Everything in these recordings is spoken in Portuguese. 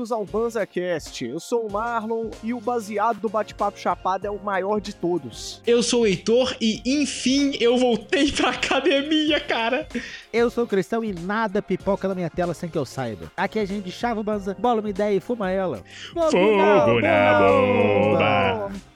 bem-vindos ao BanzaCast. Eu sou o Marlon e o baseado do Bate-Papo Chapado é o maior de todos. Eu sou o Heitor e, enfim, eu voltei pra academia, cara. Eu sou o Cristão e nada pipoca na minha tela sem que eu saiba. Aqui a gente chava o Banza, bola uma ideia e fuma ela. Fogo na bomba!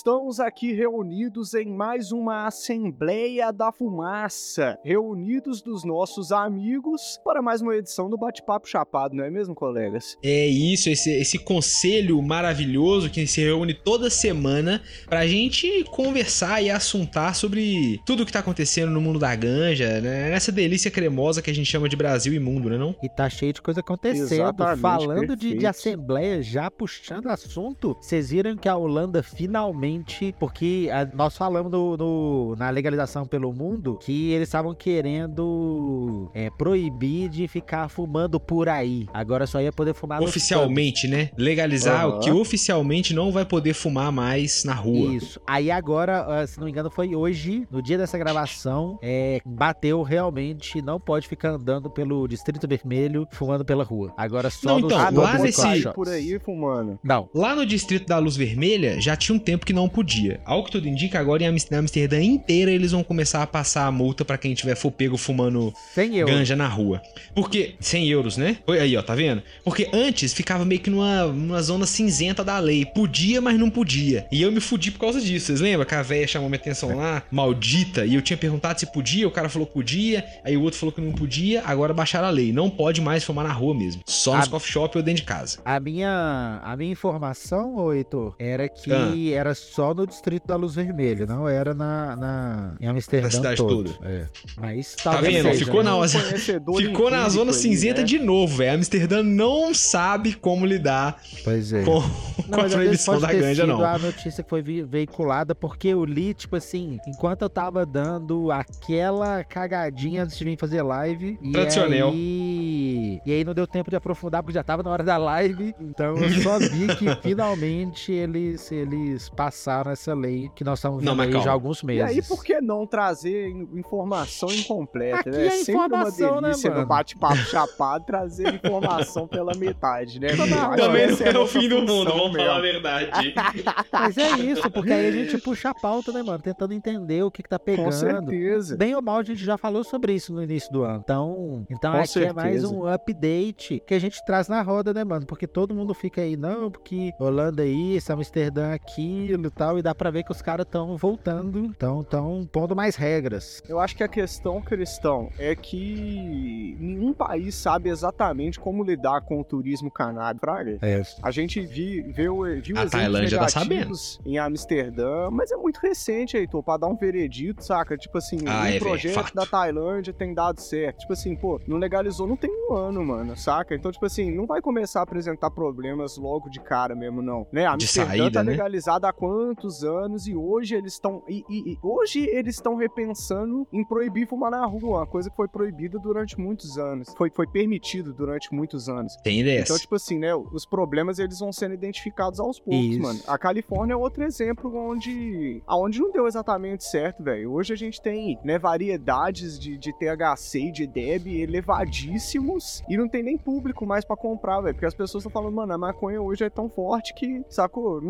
Estamos aqui reunidos em mais uma Assembleia da Fumaça, reunidos dos nossos amigos para mais uma edição do Bate-Papo Chapado, não é mesmo, colegas? É isso, esse, esse conselho maravilhoso que se reúne toda semana pra gente conversar e assuntar sobre tudo que tá acontecendo no mundo da ganja, né? Nessa delícia cremosa que a gente chama de Brasil e mundo, né não? E tá cheio de coisa acontecendo. Exatamente, Falando de, de. Assembleia, já puxando assunto, vocês viram que a Holanda finalmente, porque a- nós falamos no, no- na legalização pelo mundo que eles estavam querendo é, proibir de ficar fumando por aí. Agora só ia poder fumar Oficialmente, né? Legalizar Aham. o que oficialmente não vai poder fumar mais na rua. Isso. Aí agora, ah, se não me engano, foi hoje, no dia dessa gravação, é, bateu realmente, não pode ficar andando pelo Distrito Vermelho fumando pela rua. Agora só Não, então, Ah, lá pode nesse- por aí fumando. Não. Lá no distrito da Luz Vermelha já tinha um tempo que não podia. Ao que tudo indica, agora em Amsterdã inteira eles vão começar a passar a multa pra quem tiver for pego fumando 100 euros. ganja na rua. Porque 100 euros, né? Foi Aí, ó, tá vendo? Porque antes ficava meio que numa, numa zona cinzenta da lei. Podia, mas não podia. E eu me fudi por causa disso. Vocês lembram que a véia chamou minha atenção lá? Maldita. E eu tinha perguntado se podia, o cara falou que podia. Aí o outro falou que não podia. Agora baixaram a lei. Não pode mais fumar na rua mesmo. Só nos Ah. coffee shop ou dentro de casa. A minha, a minha informação, ô Heitor, era que Ah. era só no Distrito da Luz Vermelha, não era na, na em Amsterdã Na cidade todo. toda. É. Mas Tá vendo? seja, Ficou né? na, Um ficou na zona aí, cinzenta né? de novo, velho. Amsterdã não sabe como lidar Pois é. com, Não, com a proibição da ganja, não. a notícia que foi veiculada, porque eu li, tipo assim, enquanto eu tava dando aquela cagadinha antes de vir fazer live. E Tradicional. aí, e aí não deu tempo de aprofundar, porque já tava na hora da live. Então eu só vi que finalmente eles, eles passaram essa lei que nós estamos Não, vendo mas aí calma. já há alguns E meses. aí, por que não trazer in- informação incompleta, Aqui né? é sempre informação, uma né, delícia no mano? bate-papo chapado trazer informação pela metade, né? Também essa não é o fim do mundo, vamos falar a mesmo. verdade. Mas é isso, porque aí a gente puxa a pauta, né, mano? Tentando entender o que, que tá Com pegando. certeza. Bem ou mal, a gente já falou sobre isso no início do ano. Então, então Com aqui é mais certeza. um update que a gente traz na roda, né, mano? Porque todo mundo fica aí, não, porque Holanda isso, Amsterdã aquilo e tal, e dá pra ver que os caras estão voltando, então estão pondo mais regras. Eu acho que a questão, Cristão, é que nenhum país sabe exatamente como lidar com o turismo canábico, fraga. É. A gente vi, viu, viu A exemplos Tailândia tá negativos em Amsterdã, mas é muito recente, Heitor, pra dar um veredito, saca? Tipo assim, Ah, um é, projeto fato. da Tailândia tem dado certo. Tipo assim, pô, não legalizou não tem um ano, mano, saca? Então, tipo assim, não vai começar a apresentar problemas logo de cara mesmo, não. Né? Amsterdã saída, tá né? legalizada há quantos anos e hoje eles estão... E, e- e hoje eles estão repensando em proibir fumar na rua, uma coisa que foi proibida durante muitos anos. Foi, foi permitido durante muitos anos. Tem dessa. Então, tipo assim, né? Os problemas eles vão sendo identificados aos poucos, Isso. mano. A Califórnia é outro exemplo onde. aonde não deu exatamente certo, velho. Hoje a gente tem, né, variedades de, de THC e de DEB elevadíssimos e não tem nem público mais pra comprar, velho. Porque as pessoas estão falando, mano, a maconha hoje é tão forte que, sacou?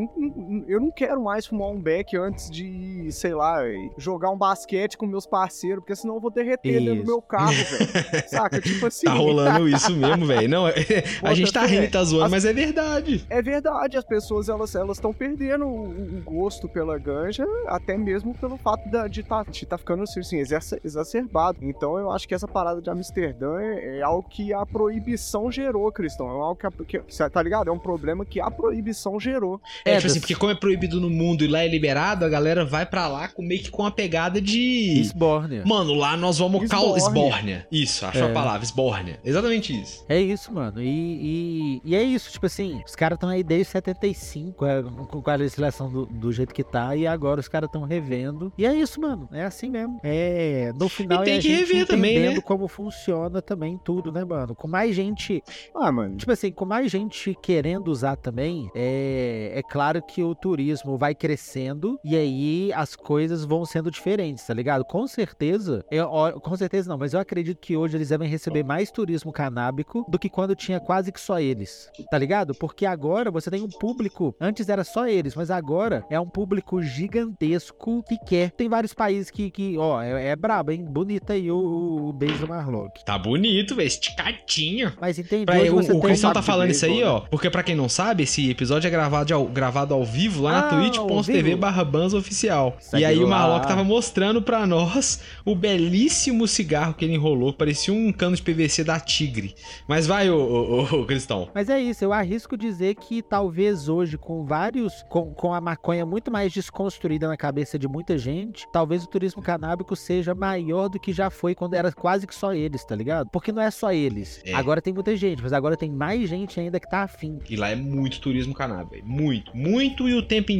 Eu não quero mais fumar um beck antes de, sei lá, jogar um basquete com meus parceiros, porque senão eu vou derreter dentro do Isso. meu carro, velho. Saca? Tipo assim. Tá rolando isso mesmo, velho. Não, é- a gente tá rindo e tá zoando, As- mas é verdade. É verdade, as pessoas elas elas estão perdendo o, o gosto pela ganja, até mesmo pelo fato da- de tá, de tá ficando assim, assim, exacer- exacerbado. Então eu acho que essa parada de Amsterdã é, é algo que a proibição gerou, Cristão. É algo que, a, que tá ligado? É um problema que a proibição gerou. É, É, tipo assim, porque como é proibido no mundo e lá é liberado, a galera vai pra lá com meio que com a pegada de. Esbórnia. Mano, lá nós vamos cal... Esbórnia. Isso, achou É. a palavra, esbórnia. Exatamente isso. É isso, mano. E, e, e é isso, tipo assim, os caras estão aí desde 75, é, com a legislação do, do jeito que tá, e agora os caras estão revendo. E é isso, mano. É assim mesmo. É, no final tem é a que gente rever também, entendendo né? como funciona também tudo, né, mano? mano, com mais gente. Ah, mano. Tipo assim, com mais gente querendo usar também, é, é claro que o turismo vai crescendo e aí as coisas vão sendo diferentes, tá ligado? Com certeza, eu, com certeza não, mas eu acredito que hoje eles devem receber mais turismo canábico do que quando tinha quase que só eles, tá ligado? Porque agora você tem um público, antes era só eles, mas agora é um público gigantesco que quer. Tem vários países que, que ó, é, é brabo, hein? Bonita aí o, o beijo Marlock. Tá bonito, velho. Esticadinho. Mas entende? Pra, hoje o você o tem Cristão tá falando isso aí, ó. Porque pra quem não sabe, esse episódio é gravado ao, gravado ao vivo lá Ah, na ao twitch.tv barra Oficial. Segue e aí o lá. Marlock tava mostrando pra nós o belíssimo cigarro que ele enrolou. Parecia um cano de PVC da Tigre. Mas vai, ô, ô, ô, Cristão. Mas é isso, eu arrisco dizer que talvez hoje, com vários. Com, com a maconha muito mais desconstruída na cabeça de muita gente, talvez o turismo canábico seja maior do que já foi quando era quase que só eles, tá ligado? Porque não é só eles. É. Agora tem muita gente, mas agora tem mais gente ainda que tá afim. E lá é muito turismo canábico. Muito. Muito e o tempo inteiro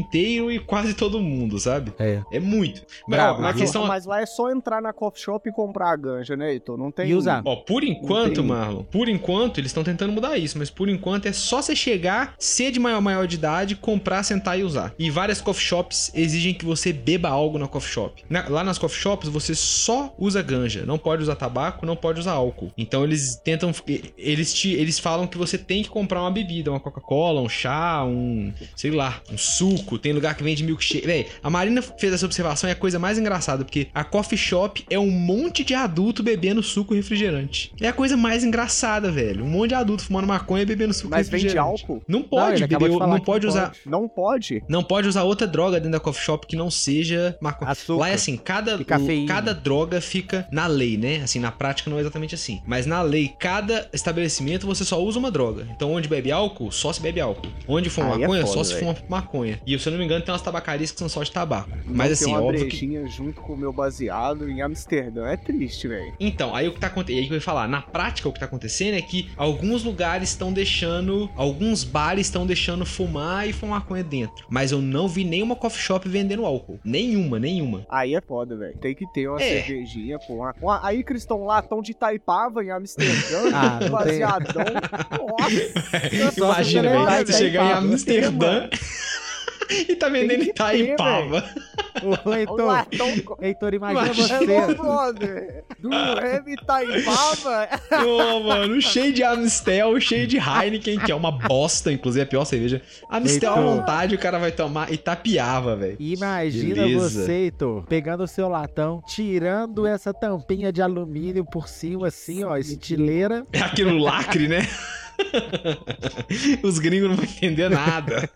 e quase todo mundo, sabe? É. É muito. Mas, Bravo, Mas, questão... mas lá é só entrar na coffee shop e comprar a ganja, né, Heitor? Não tem. E usar. Ó, por enquanto, Marlon, por enquanto, eles estão tentando mudar isso, mas por enquanto é só você chegar, ser de maior, maior de idade, comprar, sentar e usar. E várias coffee shops exigem que você beba algo na coffee shop. Na- lá nas coffee shops, você só usa ganja, não pode usar tabaco, não pode usar álcool. Então eles tentam, eles te, eles falam que você tem que comprar uma bebida, uma Coca-Cola, um chá, um, sei lá, um suco. Tem lugar que vende milkshake. Véi, a Marina fez essa observação e é a coisa mais engraçada, porque a coffee shop é um monte de adulto bebendo suco refrigerante. É a coisa mais engraçada, velho. Um monte de adulto fumando maconha e bebendo suco Mas e vende refrigerante. álcool? Não Não, pode acabou beber, não pode não usar, pode. Não pode? não pode usar outra droga dentro da coffee shop que não seja maconha. Açúcar. Lá é assim, cada, cafeína. cada droga fica na lei, né? Assim, na prática não é exatamente assim. Mas na lei, cada estabelecimento você só usa uma droga. Então onde bebe álcool, só se bebe álcool. Onde fuma Aí é maconha, foda, só se fuma maconha. E se eu não me engano, tem umas tabacarias que são só de tabaco. Mas assim, uma óbvio que... junto com o meu baseado em Amsterdã. É triste, velho. Então, aí o que tá acontecendo, aí que eu ia falar, na prática o que tá acontecendo é que alguns lugares estão deixando, alguns bares estão deixando fumar e fumar maconha dentro. Mas eu não vi nenhuma coffee shop vendendo álcool. Nenhuma, nenhuma. Aí é foda, velho. Tem que ter uma É. cervejinha, pô. Uma- uma- Aí, Cristão, latão de Taipava em Amsterdã. Ah, baseadão. Nossa. Imagina, velho, você chegar em. Amsterdã e tá vendendo Itaipava. Ô, O Heitor, latão... Heitor, imagina Imagina. Você. brother. Do Remy Taipava. Ô, mano, cheio de Amstel, cheio de Heineken, que é uma bosta, inclusive é a pior cerveja. Amstel à Heitor. vontade, o cara vai tomar Itapiava, velho. Imagina Beleza. você, Heitor, pegando o seu latão, tirando essa tampinha de alumínio por cima, assim, ó, estileira. É aquilo lacre, né? Os gringos não vão entender nada.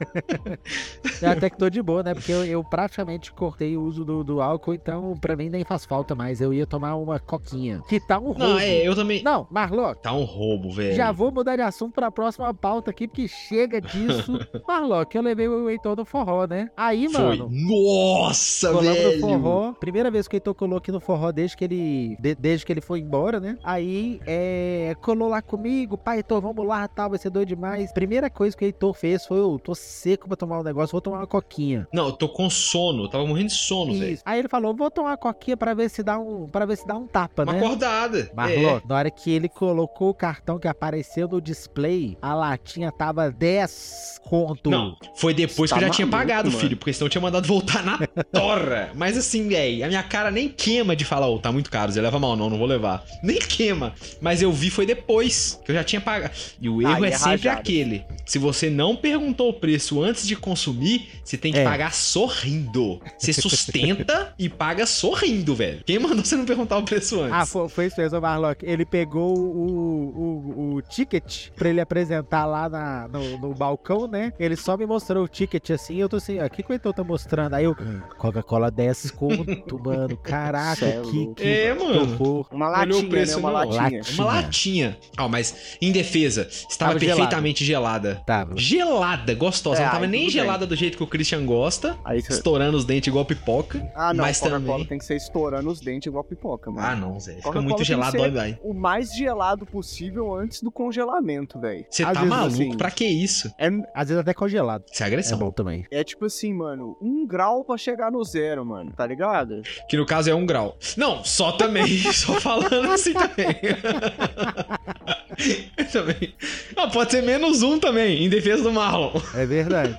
Eu até que tô de boa, né? Porque eu, eu praticamente cortei o uso do, do álcool, então pra mim nem faz falta mais. Eu ia tomar uma coquinha. Que tá um roubo. Não, é, eu também. Não, Marlock. Tá um roubo, velho. Já vou mudar de assunto pra próxima pauta aqui, porque chega disso. Marlock, eu levei o Heitor no forró, né? Aí, Foi. mano, Nossa, Colamos no velho. forró. Primeira vez que o Heitor colou aqui no forró desde que ele. de- desde que ele foi embora, né? Aí é. Colou lá comigo, pai, Heitor, vamos lá, tal, vai ser doido demais. Primeira coisa que o Heitor fez foi, eu tô seco pra tomar um negócio, vou tomar uma coquinha. Não, eu tô com sono. Eu tava morrendo de sono, velho. Aí ele falou, vou tomar uma coquinha pra ver se dá um. para ver se dá um tapa, Uma né? acordada. Marlock, na hora que ele colocou o cartão que apareceu no display, a latinha tava 10 conto. É. Não, foi depois Tá que eu já tinha maluco, pagado, mano. filho, porque senão eu tinha mandado voltar na torra. Mas assim, velho, a minha cara nem queima de falar, ô, tá muito caro, você leva mal, não, não vou levar. Nem queima. Mas eu vi foi depois, que eu já tinha pagado. E o erro Aí é, é sempre aquele. Se você não perguntou o preço antes de consumir, você tem que É. pagar sorrindo. Você sustenta e paga sorrindo, velho. Quem mandou você não perguntar o preço antes? Ah, foi, foi isso mesmo, Marlock. Ele pegou o, o, o ticket pra ele apresentar lá na, no, no balcão, né? Ele só me mostrou o ticket assim. Eu tô assim, ó, o que que o Heitor tá mostrando? Aí eu, Coca-Cola 10 conto, mano. Caraca, é que, que É, mano. horror. Uma Olhou latinha, o preço, né? Uma latinha. Latinha. Uma latinha. Ah, mas em defesa, estava Tava gelada. perfeitamente gelada. Tava. Gelada, gostosa. É, não tava nem gelada do jeito que o Christian gosta, Aí cê- estourando os dentes igual pipoca. Ah, não. mas também. tem que ser estourando os dentes igual pipoca, mano. Ah, não, Zé. Fica muito que gelado, dói, vai. O mais gelado possível antes do congelamento, velho. Você tá vezes, maluco? assim, Pra que isso? É, Às vezes até congelado. Isso é É agressão. bom também. é tipo assim, mano, um grau pra chegar no zero, mano. Tá ligado? Que no caso é um grau. Não, só também. só falando assim também. também. Não, pode ser menos um também, em defesa do Marlon. É verdade.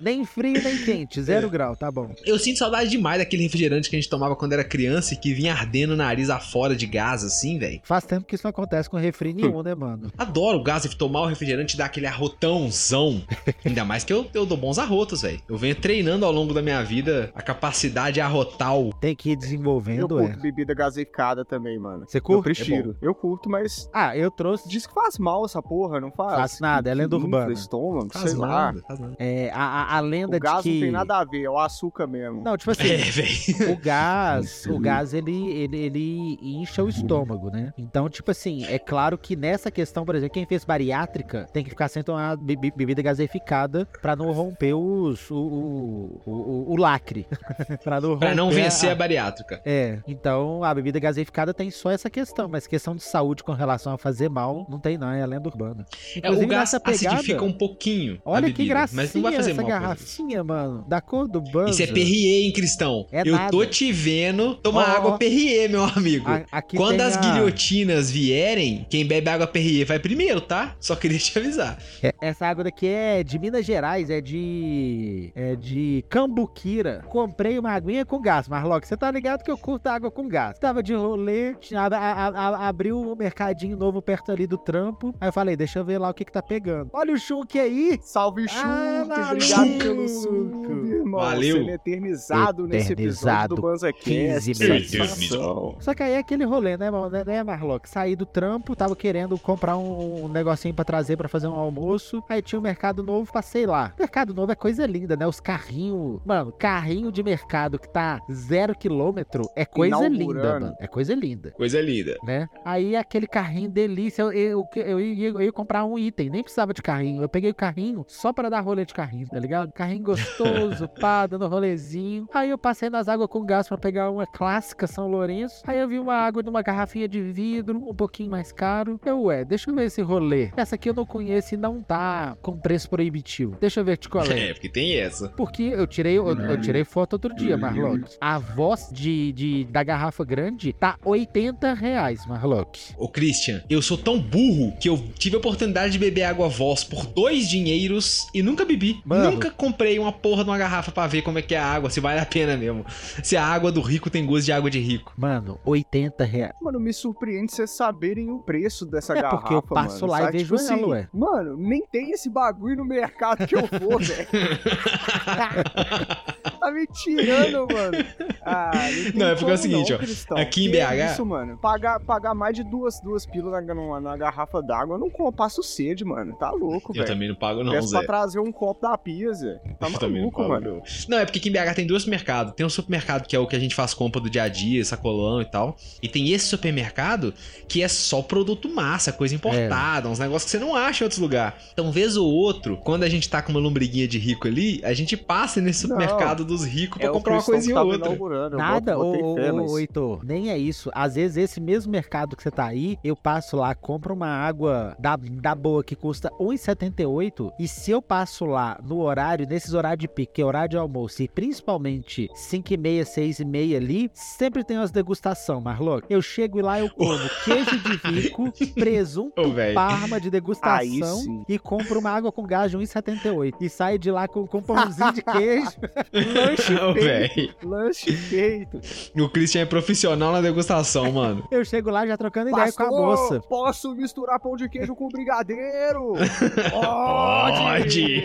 nem frio, nem quente. Zero É. grau, tá bom. Eu sinto saudade demais daquele refrigerante que a gente tomava quando era criança e que vinha ardendo o nariz afora de gás, assim, velho. Faz tempo que isso não acontece com refri nenhum, né, mano? Adoro o gás e tomar o refrigerante e dar aquele arrotãozão. Ainda mais que eu, eu dou bons arrotos, velho. Eu venho treinando ao longo da minha vida a capacidade arrotal. Tem que ir Eu desenvolvendo, é. curto bebida gaseificada também, mano. Você Eu curte? prefiro. eu curto, mas Ah, eu trouxe. Diz que faz mal essa porra, não faz? Faz nada, é lenda urbana. estômago, Faz sei lá. nada, faz nada. É, a, a, a lenda O gás de que. não tem nada a ver, é o açúcar mesmo. Não, tipo assim, É, o gás, o gás ele, ele, ele incha o estômago, né? Então, tipo assim, é claro que nessa questão, por exemplo, quem fez bariátrica tem que ficar sem tomar be- be- bebida gaseificada pra não romper os, o, o, o, o- lacre. pra não, Pra não vencer a- a bariátrica. É, então a bebida gaseificada tem só essa questão, mas questão de saúde com relação a fazer mal, não tem não, é a lenda urbana. É, o gás pegada, acidifica um pouquinho. olha que bebida, gracinha Mas não vai fazer essa mal. garrafinha, mano, da cor do Buzz. Isso é Perrier, hein, Cristão? É eu nada. tô te vendo tomar Ó, água Perrier, meu amigo. A- Quando as a- guilhotinas vierem, quem bebe água Perrier vai primeiro, tá? Só queria te avisar. É, Essa água daqui é de Minas Gerais, é de. É de Cambuquira. Comprei uma aguinha com gás, Marlock. Você tá ligado que eu curto água com gás. Tava de rolê, a- abriu um mercadinho novo perto ali do trampo. Aí eu falei, deixa eu ver lá o que que tá pegando. Olha o chunk aí! Salve, Ah, obrigado pelo irmão. Valeu. Sendo eternizado nesse episódio Eternizado. do BanzaCast. 15 que meses. satisfação. Só que aí é aquele rolê, né, mano? né, Marlock? Saí do trampo, tava querendo comprar um, um negocinho pra trazer pra fazer um almoço. Aí tinha um mercado novo, passei lá. Mercado novo é coisa linda, né? Os carrinhos. Mano, carrinho de mercado que tá zero quilômetro é coisa linda, mano. É coisa linda. Coisa linda. Né? Aí aquele carrinho delícia, eu, eu, eu, ia, eu ia comprar um item, nem precisava de carrinho. Eu peguei o carrinho só pra dar rolê de carrinho, tá ligado? Carrinho gostoso, pá, dando rolezinho. Aí eu passei nas águas com gás pra pegar uma clássica São Lourenço. Aí eu vi uma água numa garrafinha de vidro, um pouquinho mais caro. Eu, ué, deixa eu ver esse rolê. Essa aqui eu não conheço e não tá com preço proibitivo. Deixa eu ver de qual é. É, porque tem essa. Porque eu tirei, eu, eu tirei foto outro dia, Marlock. A voz de, de, da garrafa grande tá 80 reais, Marlock. Ô, Christian, eu sou tão burro que eu tive a oportunidade de beber água Voz por dois dinheiros e nunca bebi. Mano. Nunca comprei uma porra de uma garrafa pra ver como é que é a água, se vale a pena mesmo. Se a água do rico tem gosto de água de rico. Mano, 80 reais. Mano, me surpreende vocês saberem o preço dessa É garrafa, porque eu passo mano, lá e sabe? vejo tipo ela, assim, ué. Mano, nem tem esse bagulho no mercado que eu vou, velho. tá me tirando, mano. Ah, Não, é porque é o seguinte, não, ó, Cristão. aqui em BH Isso, mano. Pagar, pagar mais de duas, duas pílulas na, numa- na garrafa d'água, eu não como, passo sede, mano. Tá louco, Eu velho. também não pago, não, Peço Zé. pra trazer um copo da pia, Zé. Tá Eu não maluco, pago, mano. não. Não, é porque aqui em BH tem dois supermercados. Tem um supermercado que é o que a gente faz compra do dia a dia, sacolão e tal. E tem esse supermercado que é só produto massa, coisa importada, uns negócios que você não acha em outros lugares. Então, vez ou outro, quando a gente tá com uma lombriguinha de rico ali, a gente passa nesse Não. supermercado dos ricos pra É comprar uma coisinha ou outra. Nada, ô, ô, Heitor, nem é isso. Às vezes esse mesmo mercado que você tá aí, eu passo lá, compro uma água da, da boa que custa R$1,78 e se eu passo lá no horário, nesses horários de pique, que é horário de almoço e principalmente 5 e meia, 6 e meia ali, sempre tem umas degustação, Marlock. Eu chego e lá eu como queijo de rico, presunto parma de degustação e compro uma água com gás de 1,78 e saio de lá com, com pãozinho de queijo. Lanche Ô, feito. velho. Lanche feito. O Christian é profissional na degustação, mano. Eu chego lá já trocando ideia com a Pastor, moça. Posso misturar pão de queijo com brigadeiro? Pode!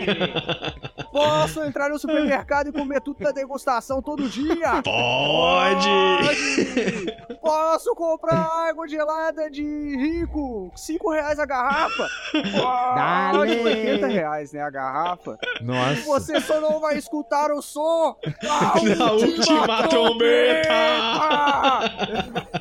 Posso entrar no supermercado e comer tudo da degustação todo dia? Pode! Pode! Posso comprar água gelada de rico? 5 reais a garrafa? Pode! Dale! 80 reais, né, a garrafa? Nossa. Você só não vai escutar o som Da última trombeta!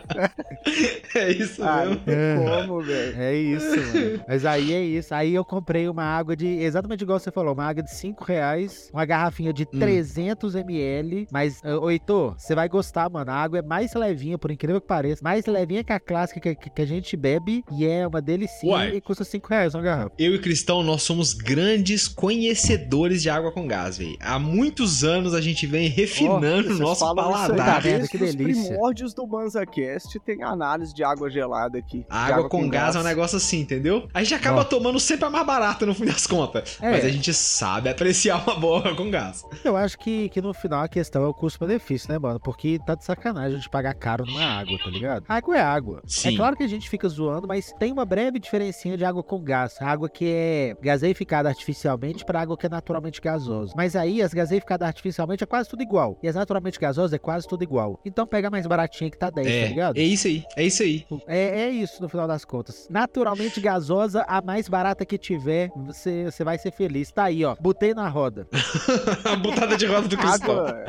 É isso Ah, mesmo. É. como, velho. É isso, mano. Mas aí é isso. Aí eu comprei uma água de. Exatamente igual você falou, uma água de 5 reais, uma garrafinha de Hum. 300 ml. Mas, ô, ô, Heitor, você vai gostar, mano. A água é mais levinha, por incrível que pareça. Mais levinha que a clássica que, que- que a gente bebe. E é uma delicinha Uai. e custa 5 reais uma garrafa. Eu e Cristão, nós somos grandes conhecedores de água com gás, velho. Há muitos anos a gente vem refinando o Vocês nosso isso aí Tá paladar. desde Que os delícia. primórdios do BanzaCast tem análise de água gelada aqui. A De água, com, gás. é um negócio assim, entendeu? A gente acaba Ó. tomando sempre a mais barata no fim das contas. É. Mas a gente sabe apreciar uma boa água com gás. Eu acho que, que no final a questão é o custo-benefício, né, mano? Porque tá de sacanagem a gente pagar caro numa água, tá ligado? Água é água. Sim. É claro que a gente fica zoando, mas tem uma breve diferencinha de água com gás. Água que é gaseificada artificialmente para água que é naturalmente gasosa. Mas aí as gaseificadas artificialmente é quase tudo igual. E as naturalmente gasosas é quase tudo igual. Então pega mais baratinha que tá 10, tá É, ligado? é isso aí, é isso aí. É, é isso no final das contas. Naturalmente gasosa, a mais barata que tiver, você, você vai ser feliz. Tá aí, ó. Botei na roda. a botada de roda do cristal. Água,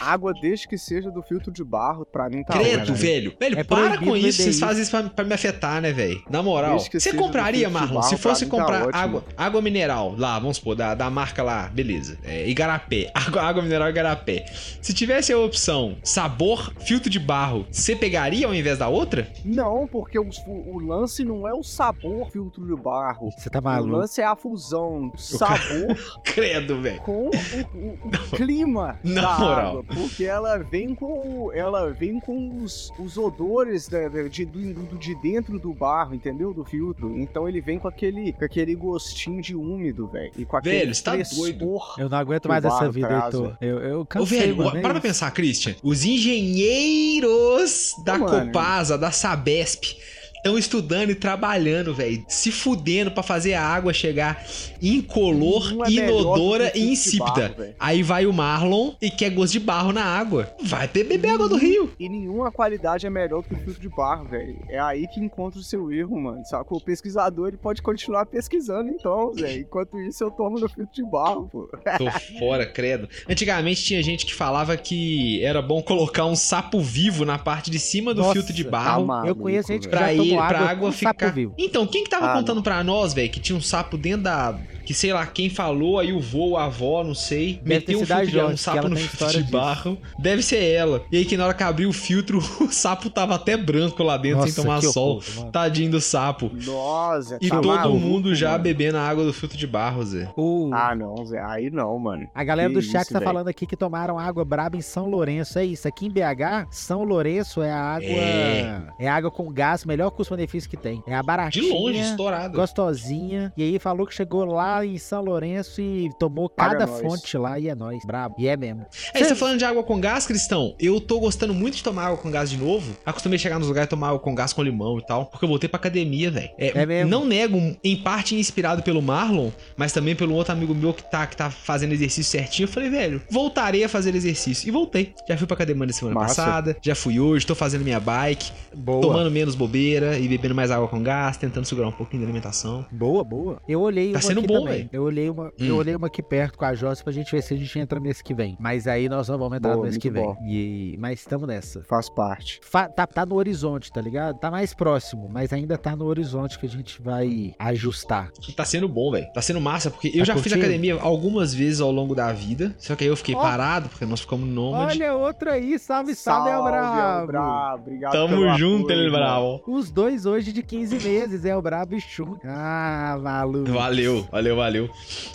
água desde que seja do filtro de barro, pra mim tá Credo, ótimo. velho. Velho, É para com isso. Vocês isso. fazem isso pra, pra me afetar, né, velho? Na moral. Você compraria, Marlon, barro, se fosse tá comprar ótimo. água, água mineral, lá, vamos supor, da, da marca lá, beleza. É, Igarapé. Água, água mineral Igarapé. Se tivesse a opção sabor, filtro de barro, você pegaria ao invés da outra? Não, porque o, o lance não é o sabor filtro de barro. Você tá O maluco. lance é a fusão sabor Credo, velho. com o, o- o clima Na da moral. água, porque ela vem com ela vem com os, os odores da- de, do, de dentro do barro, entendeu? Do filtro. Então ele vem com aquele com aquele gostinho de úmido, velho. E com aquele Velho, você tá doido. Eu não aguento mais o essa vida, Heitor. Eu, eu Ô, cansei, velho, mano. é para pra pensar, Christian. Os engenheiros da Mano. Copasa, da Sabesp, estão estudando e trabalhando, velho. Se fudendo pra fazer a água chegar incolor, é inodora e insípida. barro. Aí vai o Marlon e quer gosto de barro na água. Vai beber água do rio. E nenhuma qualidade é melhor que o filtro de barro, velho. É aí que encontra o seu erro, mano. Só que o pesquisador ele pode continuar pesquisando, então, velho. Enquanto isso, eu tomo no filtro de barro, pô. Tô fora, credo. Antigamente tinha gente que falava que era bom colocar um sapo vivo na parte de cima do Nossa, filtro de Tá barro. maluco, Eu conheço gente que já tomou pra água água ficar. vivo. Então, quem que tava Ah, contando pra nós, velho, que tinha um sapo dentro da. Que sei lá quem falou, aí o vô, a avó, não sei, Deve meteu um, filtro de, um sapo no filtro de disso. barro. Deve ser ela. E aí que na hora que abriu o filtro, o sapo tava até branco lá dentro Nossa, sem tomar sol. oculto. Tadinho do sapo. Nossa, E tá todo maluco, mundo já mano. bebendo a água do filtro de barro, Zé. O- Ah, não, Zé. Aí não, mano. A galera Que do chat isso, tá velho. falando aqui que tomaram água braba em São Lourenço. É isso. Aqui em BH, São Lourenço é a água. É. É, água com gás, melhor custo-benefício que tem. É a De baratinha. longe, estourado. Gostosinha. E aí falou que chegou lá em São Lourenço e tomou Paga cada nós. fonte lá e é nóis. Brabo. E é mesmo. É, você tá falando de água com gás, Cristão? Eu tô gostando muito de tomar água com gás de novo. Acostumei a chegar nos lugares e tomar água com gás com limão e tal. Porque eu voltei pra academia, velho. É mesmo? Não nego, em parte inspirado pelo Marlon, mas também pelo outro amigo meu que tá, que tá fazendo exercício certinho. Eu falei, velho, voltarei a fazer exercício. E voltei. Já fui pra academia na semana Massa. passada. Já fui hoje, tô fazendo minha bike. Boa. Tomando menos bobeira e bebendo mais água com gás. Tentando segurar um pouquinho da alimentação. Boa, boa. Eu olhei Tá sendo aqui bom, também. Eu olhei uma, Hum. eu olhei uma aqui perto com a Joss pra gente ver se a gente entra mês que vem. Mas aí nós não vamos entrar Boa, no mês que vem. bom. E, mas estamos nessa. Faz parte. Fa- tá, tá no horizonte, tá ligado? Tá mais próximo, mas ainda tá no horizonte que a gente vai ajustar. Tá sendo bom, velho. Tá sendo massa, porque eu Tá já fiz curtindo? academia algumas vezes ao longo da vida. Só que aí eu fiquei Ó. parado, porque nós ficamos nômade. Olha outro aí, salve, salve, El Brabo. El Brabo. Obrigado Tamo junto, irmão. bravo. Os dois hoje de 15 meses, El Brabo e Chu. Ah, maluco. Valeu, valeu, valeu.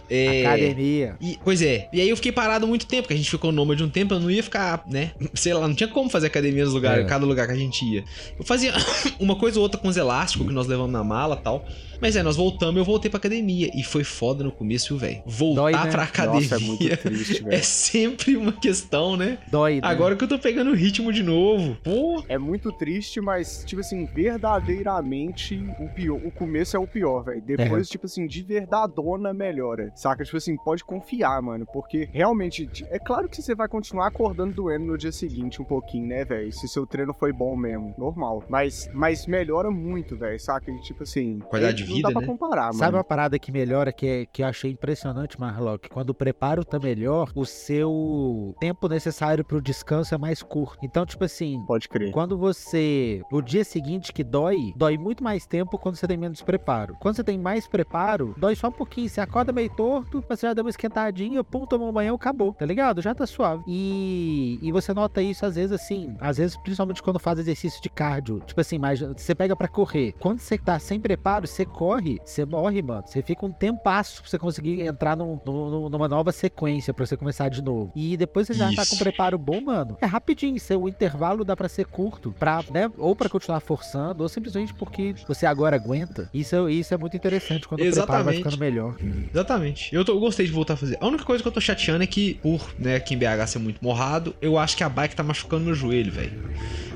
É, Academia. E, pois é, e aí eu fiquei parado muito tempo, porque a gente ficou nômade um tempo, eu não ia ficar, né? Sei lá, não tinha como fazer academia nos lugares, É. cada lugar que a gente ia. Eu fazia uma coisa ou outra com os elásticos que nós levamos na mala e tal. Mas é, nós voltamos, eu voltei pra academia. E foi foda no começo, viu, velho? Voltar Dói, né? pra academia Nossa, é muito triste, é sempre uma questão, né? Dói, né? Agora que eu tô pegando o ritmo de novo. Pô, É muito triste, mas, tipo assim, verdadeiramente, o pior. O começo é o pior, velho. Depois, tipo assim, de verdadona melhora. Saca? Tipo assim, pode confiar, mano. Porque realmente, é claro que você vai continuar acordando doendo no dia seguinte um pouquinho, né, velho? Se seu treino foi bom mesmo. Normal. Mas, mas melhora muito, velho. Saca? E, tipo assim. Qualidade é- de vida, Não dá né? pra comparar, Sabe mano. uma parada que melhora, que, é, que eu achei impressionante, Marlock? Quando o preparo tá melhor, o seu tempo necessário pro descanso é mais curto. Então, tipo assim, Pode crer. quando você. O dia seguinte que dói, dói muito mais tempo quando você tem menos preparo. Quando você tem mais preparo, dói só um pouquinho. Você acorda meio torto, você já deu uma esquentadinha, pum, tomou um banho, acabou, tá ligado? Já tá suave. E, e você nota isso às vezes assim, às vezes principalmente quando faz exercício de cardio. Tipo assim, mas você pega para correr. Quando você tá sem preparo, você corre, você morre, mano. Você fica um tempasso pra você conseguir entrar num, num, numa nova sequência pra você começar de novo. E depois você já isso. tá com preparo bom, mano. É rapidinho. Seu, o intervalo dá pra ser curto. Pra, né, ou para continuar forçando, ou simplesmente porque você agora aguenta. Isso, isso é muito interessante quando Exatamente. o preparo vai ficando melhor. Exatamente. Eu, tô, eu gostei de voltar a fazer. A única coisa que eu tô chateando é que, por né, aqui em BH ser muito morrado, eu acho que a bike tá machucando meu joelho, velho.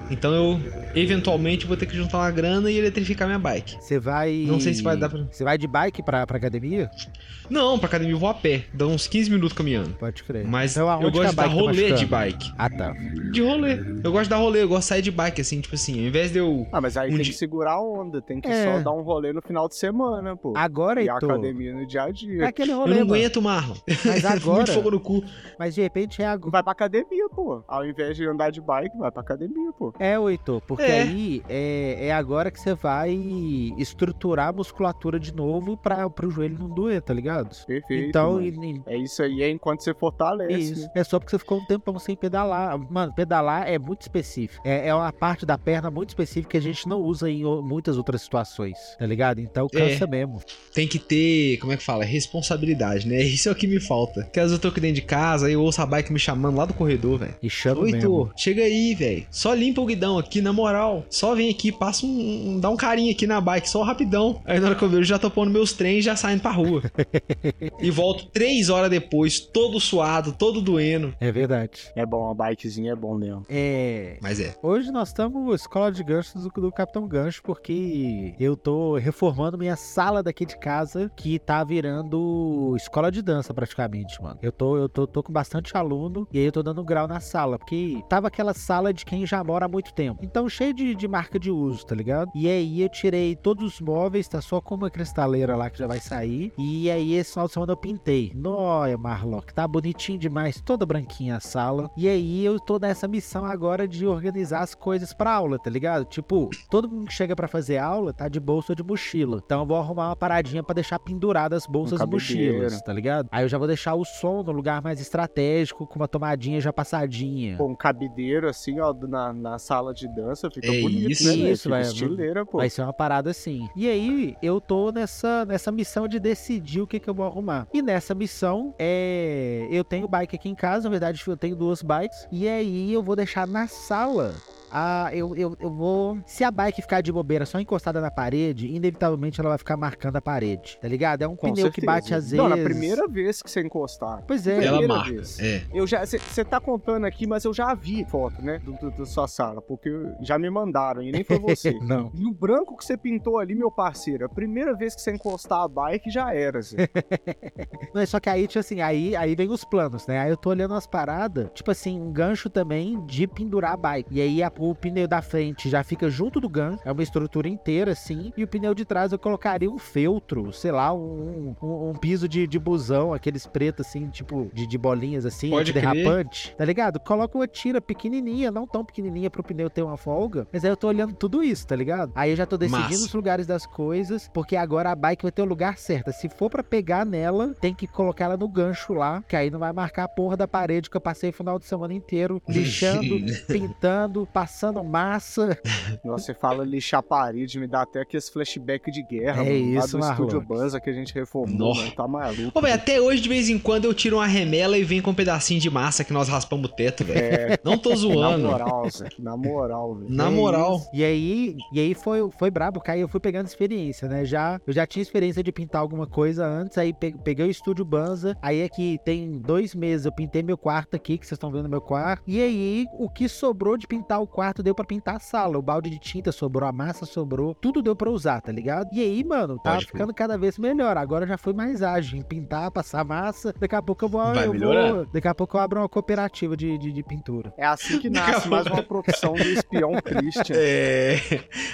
Então eu eventualmente vou ter que juntar uma grana e eletrificar minha bike. Você vai. Não sei se vai dar pra. Você vai de bike pra, pra academia? Não, pra academia eu vou a pé. Dá uns 15 minutos caminhando. Pode crer. Mas então, eu gosto de dar tá rolê de bike. Ah, tá. De rolê. Eu gosto de dar rolê, eu gosto de sair de bike, assim, tipo assim, ao invés de eu. Ah, mas aí um tem dia... que segurar a onda, tem que é. só dar um rolê no final de semana, pô. Agora, E a academia no dia a dia. É aquele rolê. Eu não aguento, Marlon. Mas agora. Muito fogo no cu. Mas de repente é agora. Vai pra academia, pô. Ao invés de andar de bike, vai pra academia, pô. É, Oito, porque é. aí é, é agora que você vai estruturar a musculatura de novo pra, pro joelho não doer, tá ligado? Perfeito. Então, e, é isso aí, é enquanto você fortalece. Isso. É só porque você ficou um tempão sem pedalar. Mano, pedalar é muito específico. É, é uma parte da perna muito específica que a gente não usa em muitas outras situações, tá ligado? Então cansa é. mesmo. Tem que ter, como é que fala? Responsabilidade, né? Isso é o que me falta. Porque às vezes eu tô aqui dentro de casa, aí eu ouço a bike me chamando lá do corredor, velho. E chama Oi, mesmo. chega aí, velho. Só limpa o guidão aqui, na moral. Só vem aqui, passa um, um, dá um carinho aqui na bike, só rapidão. Aí na hora que eu vejo, já tô pondo meus trens já saindo pra rua. e volto três horas depois, todo suado, todo doendo. É verdade. É bom, a bikezinha é bom mesmo. É. Mas é. Hoje nós estamos escola de ganchos do, do Capitão Gancho, porque eu tô reformando minha sala daqui de casa, que tá virando escola de dança praticamente, mano. Eu tô, eu tô, tô com bastante aluno e aí eu tô dando grau na sala, porque tava aquela sala de quem já mora há muito tempo. Então, cheio de, de marca de uso, tá ligado? E aí eu tirei todos os móveis, tá só com uma cristaleira lá que já vai sair. E aí esse final de semana eu pintei. Noia, Marlock, tá bonitinho demais, toda branquinha a sala. E aí eu tô nessa missão agora de organizar as coisas pra aula, tá ligado? Tipo, todo mundo que chega para fazer aula tá de bolsa ou de mochila. Então eu vou arrumar uma paradinha para deixar penduradas as bolsas um e mochilas, tá ligado? Aí eu já vou deixar o som no lugar mais estratégico, com uma tomadinha já passadinha. Pô, um cabideiro assim, ó, na, na sala de dança, fica é bonito, isso, né? Isso, vai, estileira, pô. Vai ser uma parada assim. E aí eu tô nessa, nessa missão de decidir o que que eu vou arrumar. E nessa missão, é, eu tenho bike aqui em casa, na verdade eu tenho duas bikes, e aí eu vou deixar na sala ah, eu, eu, eu vou. Se a bike ficar de bobeira só encostada na parede, inevitavelmente ela vai ficar marcando a parede, tá ligado? É um Com pneu certeza. que bate às vezes. Não, na primeira vez que você encostar. Pois é, ela marca. Vez. É. Eu já. Você tá contando aqui, mas eu já vi foto, né? Do, do, do sua sala, porque já me mandaram e nem foi você. Não. E o branco que você pintou ali, meu parceiro, a primeira vez que você encostar a bike já era, assim. Não, é só que aí, tipo assim, aí, aí vem os planos, né? Aí eu tô olhando as paradas, tipo assim, um gancho também de pendurar a bike. E aí a o pneu da frente já fica junto do gancho, é uma estrutura inteira assim, e o pneu de trás eu colocaria um feltro, sei lá, um, um, um piso de, de busão, aqueles pretos assim, tipo de, de bolinhas assim, derrapante, tá ligado? Coloca uma tira pequenininha, não tão pequenininha pro pneu ter uma folga, mas aí eu tô olhando tudo isso, tá ligado? Aí eu já tô decidindo Massa. os lugares das coisas, porque agora a bike vai ter o lugar certo. Se for para pegar nela, tem que colocar ela no gancho lá, que aí não vai marcar a porra da parede que eu passei o final de semana inteiro lixando, pintando, passando passando massa. Nossa, você fala lixar parede, me dá até aqueles flashback de guerra. É mano, isso, lá do estúdio Banza que a gente reformou, mano, tá maluco. Pô, véio, até hoje, de vez em quando, eu tiro uma remela e venho com um pedacinho de massa que nós raspamos o teto, velho. É... Não tô zoando. Na moral, Zé. Na moral, velho. Na moral. E aí, e aí foi, foi brabo, cara. Eu fui pegando experiência, né? Já, eu já tinha experiência de pintar alguma coisa antes, aí peguei o estúdio Banza. Aí aqui tem dois meses eu pintei meu quarto aqui, que vocês estão vendo meu quarto. E aí, o que sobrou de pintar o quarto quarto deu para pintar a sala. O balde de tinta sobrou, a massa sobrou, tudo deu para usar, tá ligado? E aí, mano, tá ficando cada vez melhor. Agora já foi mais ágil em pintar, passar massa. Daqui a pouco eu vou. Vai eu vou daqui a pouco eu abro uma cooperativa de, de, de pintura. É assim que nasce mais uma profissão do espião Christian. É.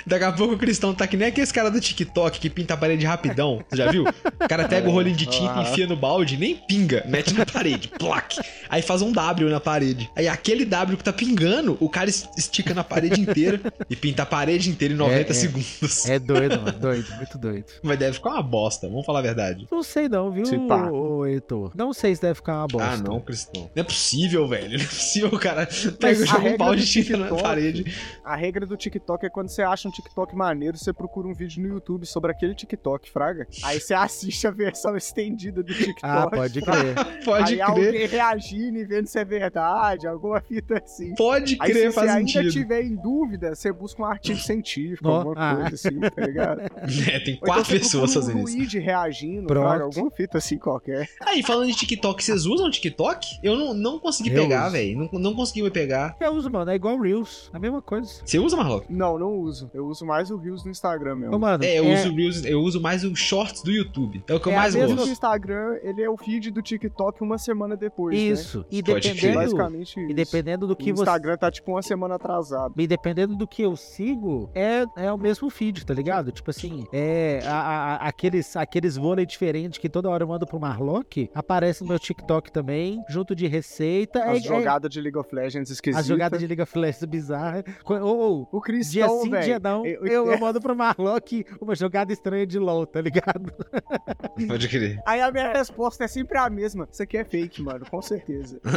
Daqui a pouco o Cristão tá que nem aquele cara do TikTok que pinta a parede rapidão. Você já viu? O cara pega o rolinho de tinta, enfia no balde, nem pinga, mete na parede, plaque. Aí faz um W na parede. Aí aquele W que tá pingando, o cara estica na parede inteira e pinta a parede inteira em 90 É, é. segundos. É doido, mano. Doido, muito doido. Mas deve ficar uma bosta, vamos falar a verdade. Não sei não, viu, Se pá. ô, Heitor? Não sei se deve ficar uma bosta. Ah, não, Cristão. Não é possível, velho. Não é possível o cara pega e a joga um pau de tinta na parede. A regra do TikTok é quando você acha um TikTok maneiro, você procura um vídeo no YouTube sobre aquele TikTok, fraga. Aí você assiste a versão estendida do TikTok. Ah, pode crer. Pode Aí crer. alguém reagindo e vendo se é verdade, alguma fita assim. Pode Aí crer, se você faz ainda sentido. Tiver em dúvida, você busca um artigo científico, Nó, alguma ah. coisa assim, tá ligado? É, tem Ou quatro então pessoas fazendo isso. Luigi reagindo, Pronto. fraga, alguma fita assim qualquer. Aí, falando de TikTok, vocês usam TikTok? Eu não, não consegui Eu pegar, velho. Não, não consegui me pegar. Eu uso, mano. É igual Reels. A mesma coisa. Você usa, Marlock? Não, não uso. Eu uso mais o Reels no Instagram mesmo. Ô, mano, É, eu uso Reels, eu uso mais os shorts do YouTube. É o que eu é mais mesma gosto. do Instagram, ele é o feed do TikTok uma semana depois, né? Isso. E Pode crer. dependendo, Basicamente e isso. dependendo do O que você Instagram tá tipo uma semana atrasado. E dependendo do que eu sigo, é, é o mesmo feed, tá ligado? Tipo assim, é a- a- aqueles, aqueles vôlei diferentes que toda hora eu mando pro Marlock, aparece no meu TikTok também, junto de receita. É, As é- jogadas de League of Legends esquisitas. as jogadas de Liga of Legends bizarras. Co- Ou, O dia Cristão, sim, velho. dia não, eu- eu, eu mando pro Marlock uma jogada estranha de LOL, tá ligado? Pode crer. Aí a minha resposta é sempre a mesma. Isso aqui é fake, mano, com certeza.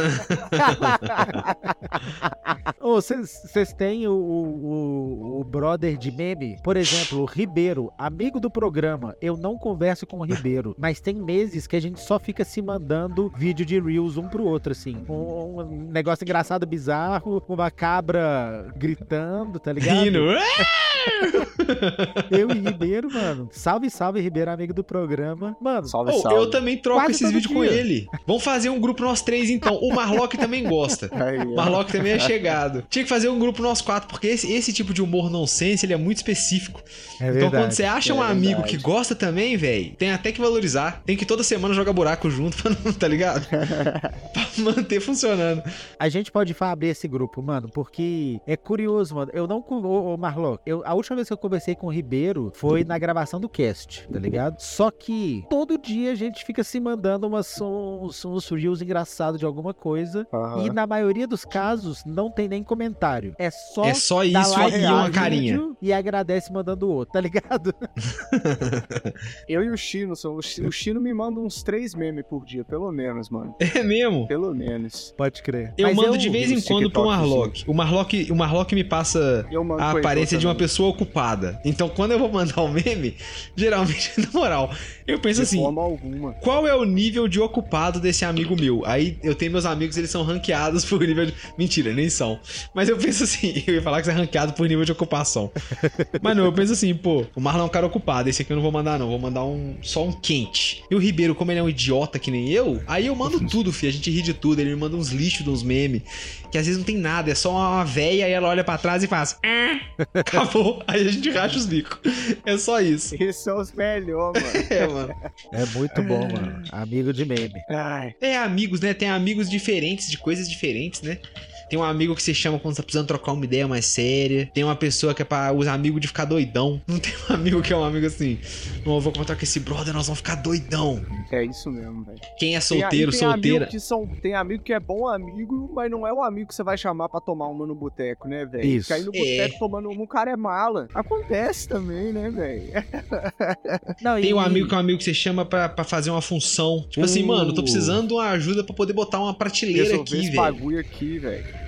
Ô, vocês têm o, o, o brother de meme? Por exemplo, o Ribeiro, amigo do programa. Eu não converso com o Ribeiro, mas tem meses que a gente só fica se mandando vídeo de Reels um pro outro, assim. Um, um negócio engraçado, bizarro, uma cabra gritando, tá ligado? Rindo. Eu e Ribeiro, mano. Salve, salve, Ribeiro, amigo do programa. Mano, Salve, Oh, salve. eu também troco Quase esses vídeos com ele. Vamos fazer um grupo nós três então. O Marlock também gosta. Aí, O. Marlock também é chegado. Tinha que fazer um grupo nós quatro, porque esse, esse tipo de humor nonsense, ele é muito específico. é Então verdade. quando você acha é um amigo verdade. que gosta também, velho, tem até que valorizar. Tem que toda semana jogar buraco junto, pra não, tá ligado? pra manter funcionando. A gente pode abrir esse grupo, mano, porque é curioso, mano. Eu não. Ô, ô Marlon, eu, a última vez que eu conversei com o Ribeiro foi na gravação do cast, tá ligado? Só que todo dia a gente fica se mandando umas, uns, uns reels engraçados de alguma coisa. Aham. E na maioria dos casos não tem nem comentário. É só. É só isso like e uma carinha. E agradece mandando o outro, tá ligado? Eu e o Chino, são, o Chi- o Chino me manda uns três memes por dia, pelo menos, mano. É mesmo? Pelo menos. Pode crer. Eu Mas mando de vez em quando pro Marlock. O Marlock, o Marlock me passa Eu a aparência de uma pessoa ocupada. Então, quando eu vou mandar um meme, geralmente, na moral, eu penso De assim: qual é o nível de ocupado desse amigo meu? Aí eu tenho meus amigos, eles são ranqueados por nível de. Mentira, nem são. Mas eu penso assim: eu ia falar que você é ranqueado por nível de ocupação. Mas não, eu penso assim: pô, o Marlon é um cara ocupado, esse aqui eu não vou mandar, não. Vou mandar um só um quente. E o Ribeiro, como ele é um idiota que nem eu, aí eu mando tudo, fi. A gente ri de tudo. Ele me manda uns lixos uns memes, que às vezes não tem nada, é só uma véia e ela olha pra trás e faz. "Ah", Acabou. Aí a gente racha os bicos. É só isso. Esses são os melhores, mano. É, mano. É muito bom, mano. Amigo de meme. Ai. É, amigos, né? Tem amigos diferentes, de coisas diferentes, né? Tem um amigo que você chama quando você tá precisando trocar uma ideia mais séria. Tem uma pessoa que é pra os amigos de ficar doidão. Não tem um amigo que é um amigo assim. Não, eu vou contar com esse brother, nós vamos ficar doidão. É isso mesmo, velho. Quem é Tem- solteiro, e tem solteira. Amigo que são, tem amigo que é bom amigo, mas não é o amigo que você vai chamar pra tomar uma no boteco, né, velho? Isso. Cair no boteco tomando uma, o cara é mala. Acontece também, né, velho? Tem e- um amigo que é um amigo que você chama pra, pra fazer uma função. Tipo assim, Uh. mano, tô precisando de uma ajuda pra poder botar uma prateleira Resolver aqui, velho. bagulho aqui, velho.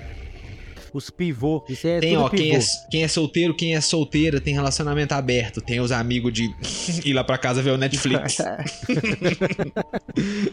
Os pivô. Isso é Tem, tudo ó, quem pivô. é, quem é solteiro, quem é solteira, tem relacionamento aberto. Tem os amigos de ir lá pra casa ver o Netflix.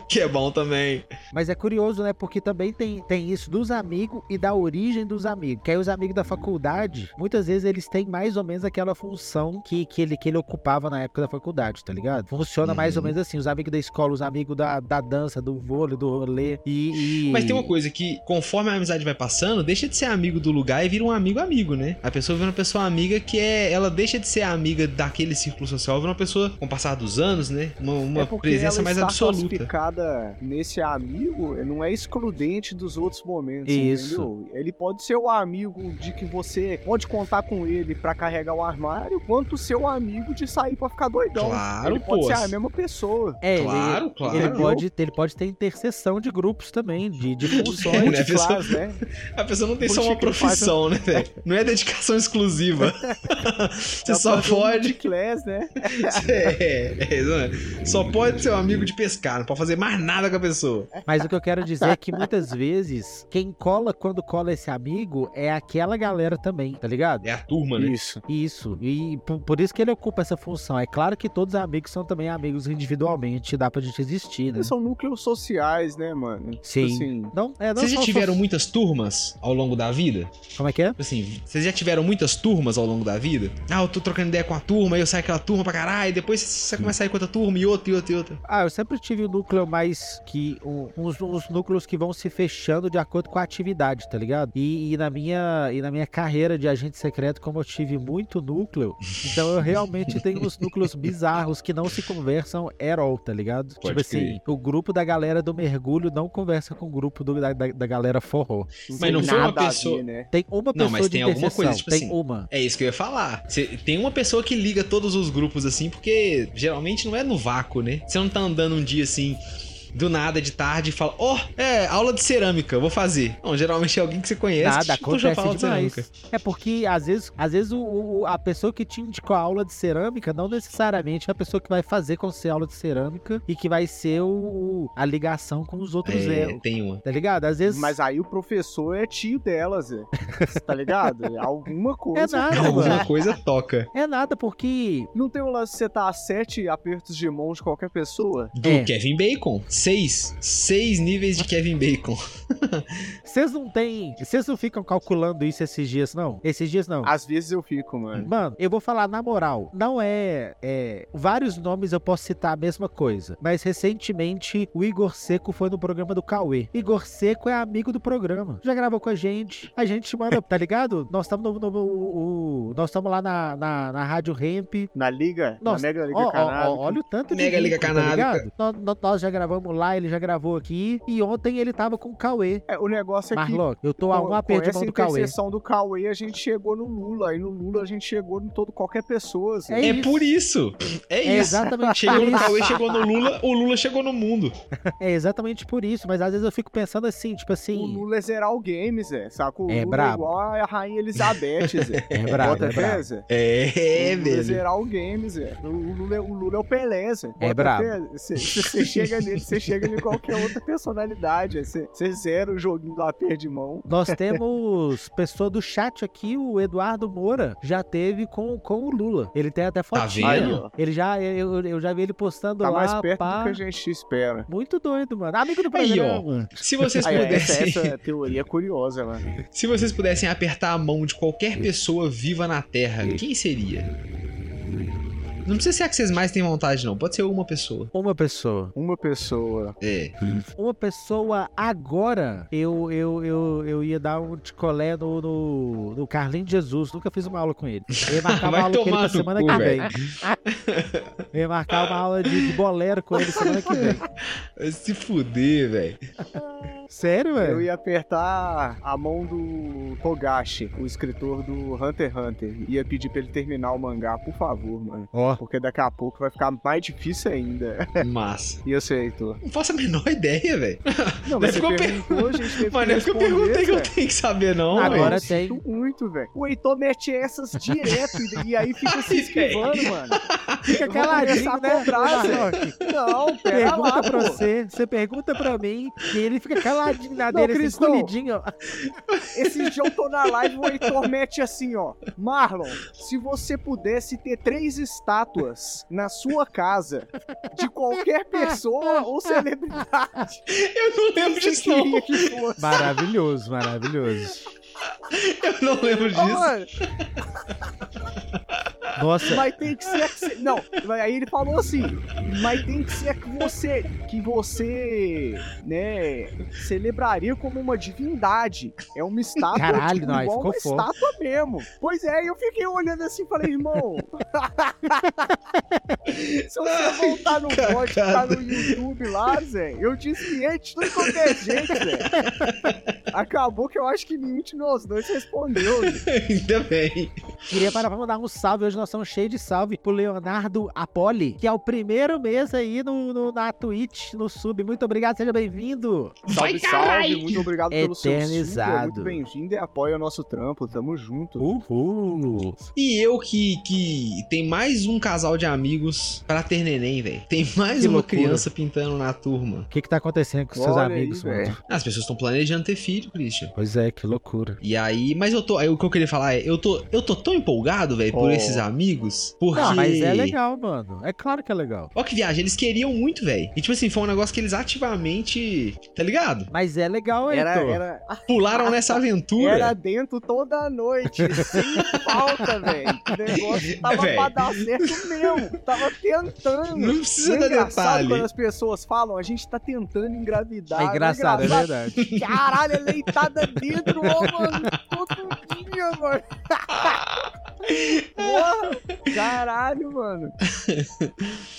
que é bom também. Mas é curioso, né? Porque também tem, tem isso dos amigos e da origem dos amigos. Que aí os amigos da faculdade, muitas vezes eles têm mais ou menos aquela função que, que, ele, que ele ocupava na época da faculdade, tá ligado? Funciona mais ou Uhum. menos assim. Os amigos da escola, os amigos da, da dança, do vôlei, do rolê. E, e- Mas tem uma coisa que, conforme a amizade vai passando, deixa de ser amigo do lugar e vira um amigo amigo, né? A pessoa vira uma pessoa amiga que é. Ela deixa de ser amiga daquele círculo social, vira uma pessoa, com o passar dos anos, né? Uma, uma é presença ela mais absoluta. classificada nesse amigo não é excludente dos outros momentos, Isso. entendeu? Ele pode ser o amigo de que você pode contar com ele pra carregar o armário, quanto o seu amigo de sair pra ficar doidão. Claro, ele pode pô. ser a mesma pessoa. É, ele- Claro, claro. Ele pode, ele pode ter interseção de grupos também, de, de É, funções. né? A pessoa- Claro, né? A pessoa não tem só uma Profissão, né, velho? Não é dedicação exclusiva. Você Dá só pode. multiclass, né? É, é, é? Só pode ser um amigo de pescar, não pode fazer mais nada com a pessoa. Mas o que eu quero dizer é que muitas vezes, quem cola quando cola esse amigo é aquela galera também, tá ligado? É a turma, né? Isso. Isso. E por, isso que ele ocupa essa função. É claro que todos os amigos são também amigos individualmente, dá pra gente existir, né? São núcleos sociais, né, mano? Tipo Sim. assim, Não, é, não Vocês já tiveram muitas turmas ao longo da vida? Como é que é? Tipo Assim, vocês já tiveram muitas turmas ao longo da vida? Ah, eu tô trocando ideia com a turma, aí eu saio aquela turma pra caralho, e depois você começa a sair com outra turma, e outra, e outra, e outra. Ah, eu sempre tive um núcleo mais que. um- uns, uns núcleos que vão se fechando de acordo com a atividade, tá ligado? E, e na minha, e na minha carreira de agente secreto, como eu tive muito núcleo, então eu realmente tenho uns núcleos bizarros que não se conversam at all, tá ligado? Pode tipo assim, o grupo da galera do mergulho não conversa com o grupo do- da, da, da galera forró. Mas não foi uma nada a pessoa- né? Tem uma Não, pessoa mas de tem alguma coisa, tipo tem assim, uma. É isso que eu ia falar. Você tem uma pessoa que liga todos os grupos assim, porque geralmente não é no vácuo, né? Você não tá andando um dia assim. Do nada, de tarde, e fala, ó, é, aula de cerâmica, vou fazer. Não, geralmente é alguém que você conhece Nada, que te puxa pra acontece aula de demais. cerâmica. É porque, às vezes, às vezes o, o- a pessoa que te indicou a aula de cerâmica não necessariamente é a pessoa que vai fazer com você a aula de cerâmica e que vai ser o, o- a ligação com os outros É, é, tem uma. Tá ligado? Às vezes. Mas aí o professor é tio delas, Zé. tá ligado? É Alguma coisa. É nada, Alguma mano. coisa toca. É nada, porque. Não tem um lance de você tá a sete apertos de mão de qualquer pessoa? Do É. Kevin Bacon. Seis. Seis níveis de Kevin Bacon. Vocês não têm. Vocês não ficam calculando isso esses dias, não? Esses dias não. Às vezes eu fico, mano. Mano, eu vou falar na moral. Não é, é. Vários nomes eu posso citar a mesma coisa. Mas recentemente o Igor Seco foi no programa do Cauê. Igor Seco é amigo do programa. Já gravou com a gente. A gente manda, tá ligado? Nós estamos no, no- o- o- Nós estamos lá na, na, na Rádio Ramp. Na Liga? Nossa, na Mega Liga Ó, Canábica. ó, olha o tanto de Mega Liga Canábica. Tá ligado? Nós, nós- nós já gravamos lá, ele já gravou aqui. E ontem ele tava com o Cauê. É, o negócio é que Marlock, eu tô a com, um com aperto do Cauê. interseção do Cauê, a gente chegou no Lula. E no Lula a gente chegou em todo qualquer pessoa. assim. É É, isso. por isso. É É isso. exatamente Chegou no. Cauê, chegou no Lula, o Lula chegou no mundo. É exatamente por isso. Mas às vezes eu fico pensando assim, tipo O assim. Lula é zerar o game, Zé. Saca? O É Lula brabo. é igual a Rainha Elizabeth, Zé. É brabo, Bota é brabo. Zé? É, o Lula é velho. zerar o game, Zé. O Lula, é- o Lula é o Pelé, Zé. É Bota brabo. fé? Você você chega nele, você chega em qualquer outra personalidade. Você zera o joguinho do aperto de mão. Nós temos pessoa do chat aqui, o Eduardo Moura, já teve com, com o Lula. Ele tem até fotinha. Tá vendo? Ele já, eu, eu já vi ele postando Tá lá, mais perto pá. do que a gente espera. Muito doido, mano. Amigo do Aí, ó. programa. Se vocês Aí, pudessem. essa, essa teoria é curiosa, mano. Se vocês pudessem apertar a mão de qualquer pessoa viva na Terra, quem seria? Não precisa ser a que vocês mais têm vontade, não. Pode ser uma pessoa. Uma pessoa. Uma pessoa. É. Uma pessoa agora, eu, eu, eu, eu ia dar um ticolé no, no, no Carlinhos Jesus. Nunca fiz uma aula com ele. Eu ia marcar uma Vai aula com ele pra semana cu, que vem. Eu ia marcar uma aula de, de bolero com ele semana que vem. Vai se fuder, velho. Sério, Eu velho? ia apertar a mão do Togashi, o escritor do Hunter x Hunter. Ia pedir pra ele terminar o mangá, por favor, mano. Ó, Porque daqui a pouco vai ficar mais difícil ainda. Massa. E eu sei, Heitor. Não faço a menor ideia, velho. Não, Mas mas ficou perguntou, a gente Mas não que é porque eu perguntei que eu tenho que saber, não. Agora velho. tem. Sinto muito, velho. O Heitor mete essas direto e- e aí fica se esquivando, mano. Fica caladinho, né? Não, pera Pergunta lá, pra pô. você, você pergunta pra mim, e ele fica caladinho na dele, assim, ó. Esse dia eu tô na live e o Heitor mete assim, ó. Marlon, se você pudesse ter três estátuas na sua casa de qualquer pessoa ou celebridade, Eu não lembro disso, não. queria que fosse? Maravilhoso, maravilhoso. Eu não lembro disso. mano, Nossa, mas tem que ser. que você- Não, aí ele falou assim. Mas tem que ser que você. Que você. Né. Celebraria como uma divindade. É uma estátua. Caralho, tipo, não, aí igual ficou uma foda. estátua mesmo. Pois é, eu fiquei olhando assim e falei, irmão. Se você voltar no bot, tá no YouTube lá, Zé, eu desviei de tudo quanto é jeito, Zé. acabou que eu acho que nenhum de nós dois respondeu. Ainda bem. Queria parar pra mandar um salve. Hoje nós estamos cheios de salve pro Leonardo Apoli, que é o primeiro mês aí no, no- na Twitch, no sub. Muito obrigado, seja bem-vindo. Salve, salve. Muito obrigado pelo seu sub. É Eternizado. muito bem-vindo e apoia o nosso trampo. Tamo junto. Uhul. E eu que, que tem mais um casal de amigos pra ter neném, velho. Tem mais Que uma loucura. criança pintando na turma. O que que tá acontecendo com seus Olha aí, amigos, mano? velho. As pessoas estão planejando ter filho, Christian. Pois é, que loucura. E aí, mas eu tô. Aí o que eu queria falar é, eu tô, eu tô tão empolgado, velho, por Oh. esses amigos. Porque. Não, mas é legal, mano. É claro que é legal. Ó que viagem, eles queriam muito, velho. E tipo assim, foi um negócio que eles ativamente. Tá ligado? Mas é legal, Era, Heitor. era, Pularam nessa aventura. era dentro toda noite, sem falta, velho. O negócio tava Véi. pra dar certo mesmo. Tava tentando. Não precisa é dar engraçado detalhe. quando as pessoas falam, a gente tá tentando engravidar. É Não engraçado, é verdade. Caralho, é leitada dentro, ó, mano. Todo dia, mano. Porra, caralho, mano.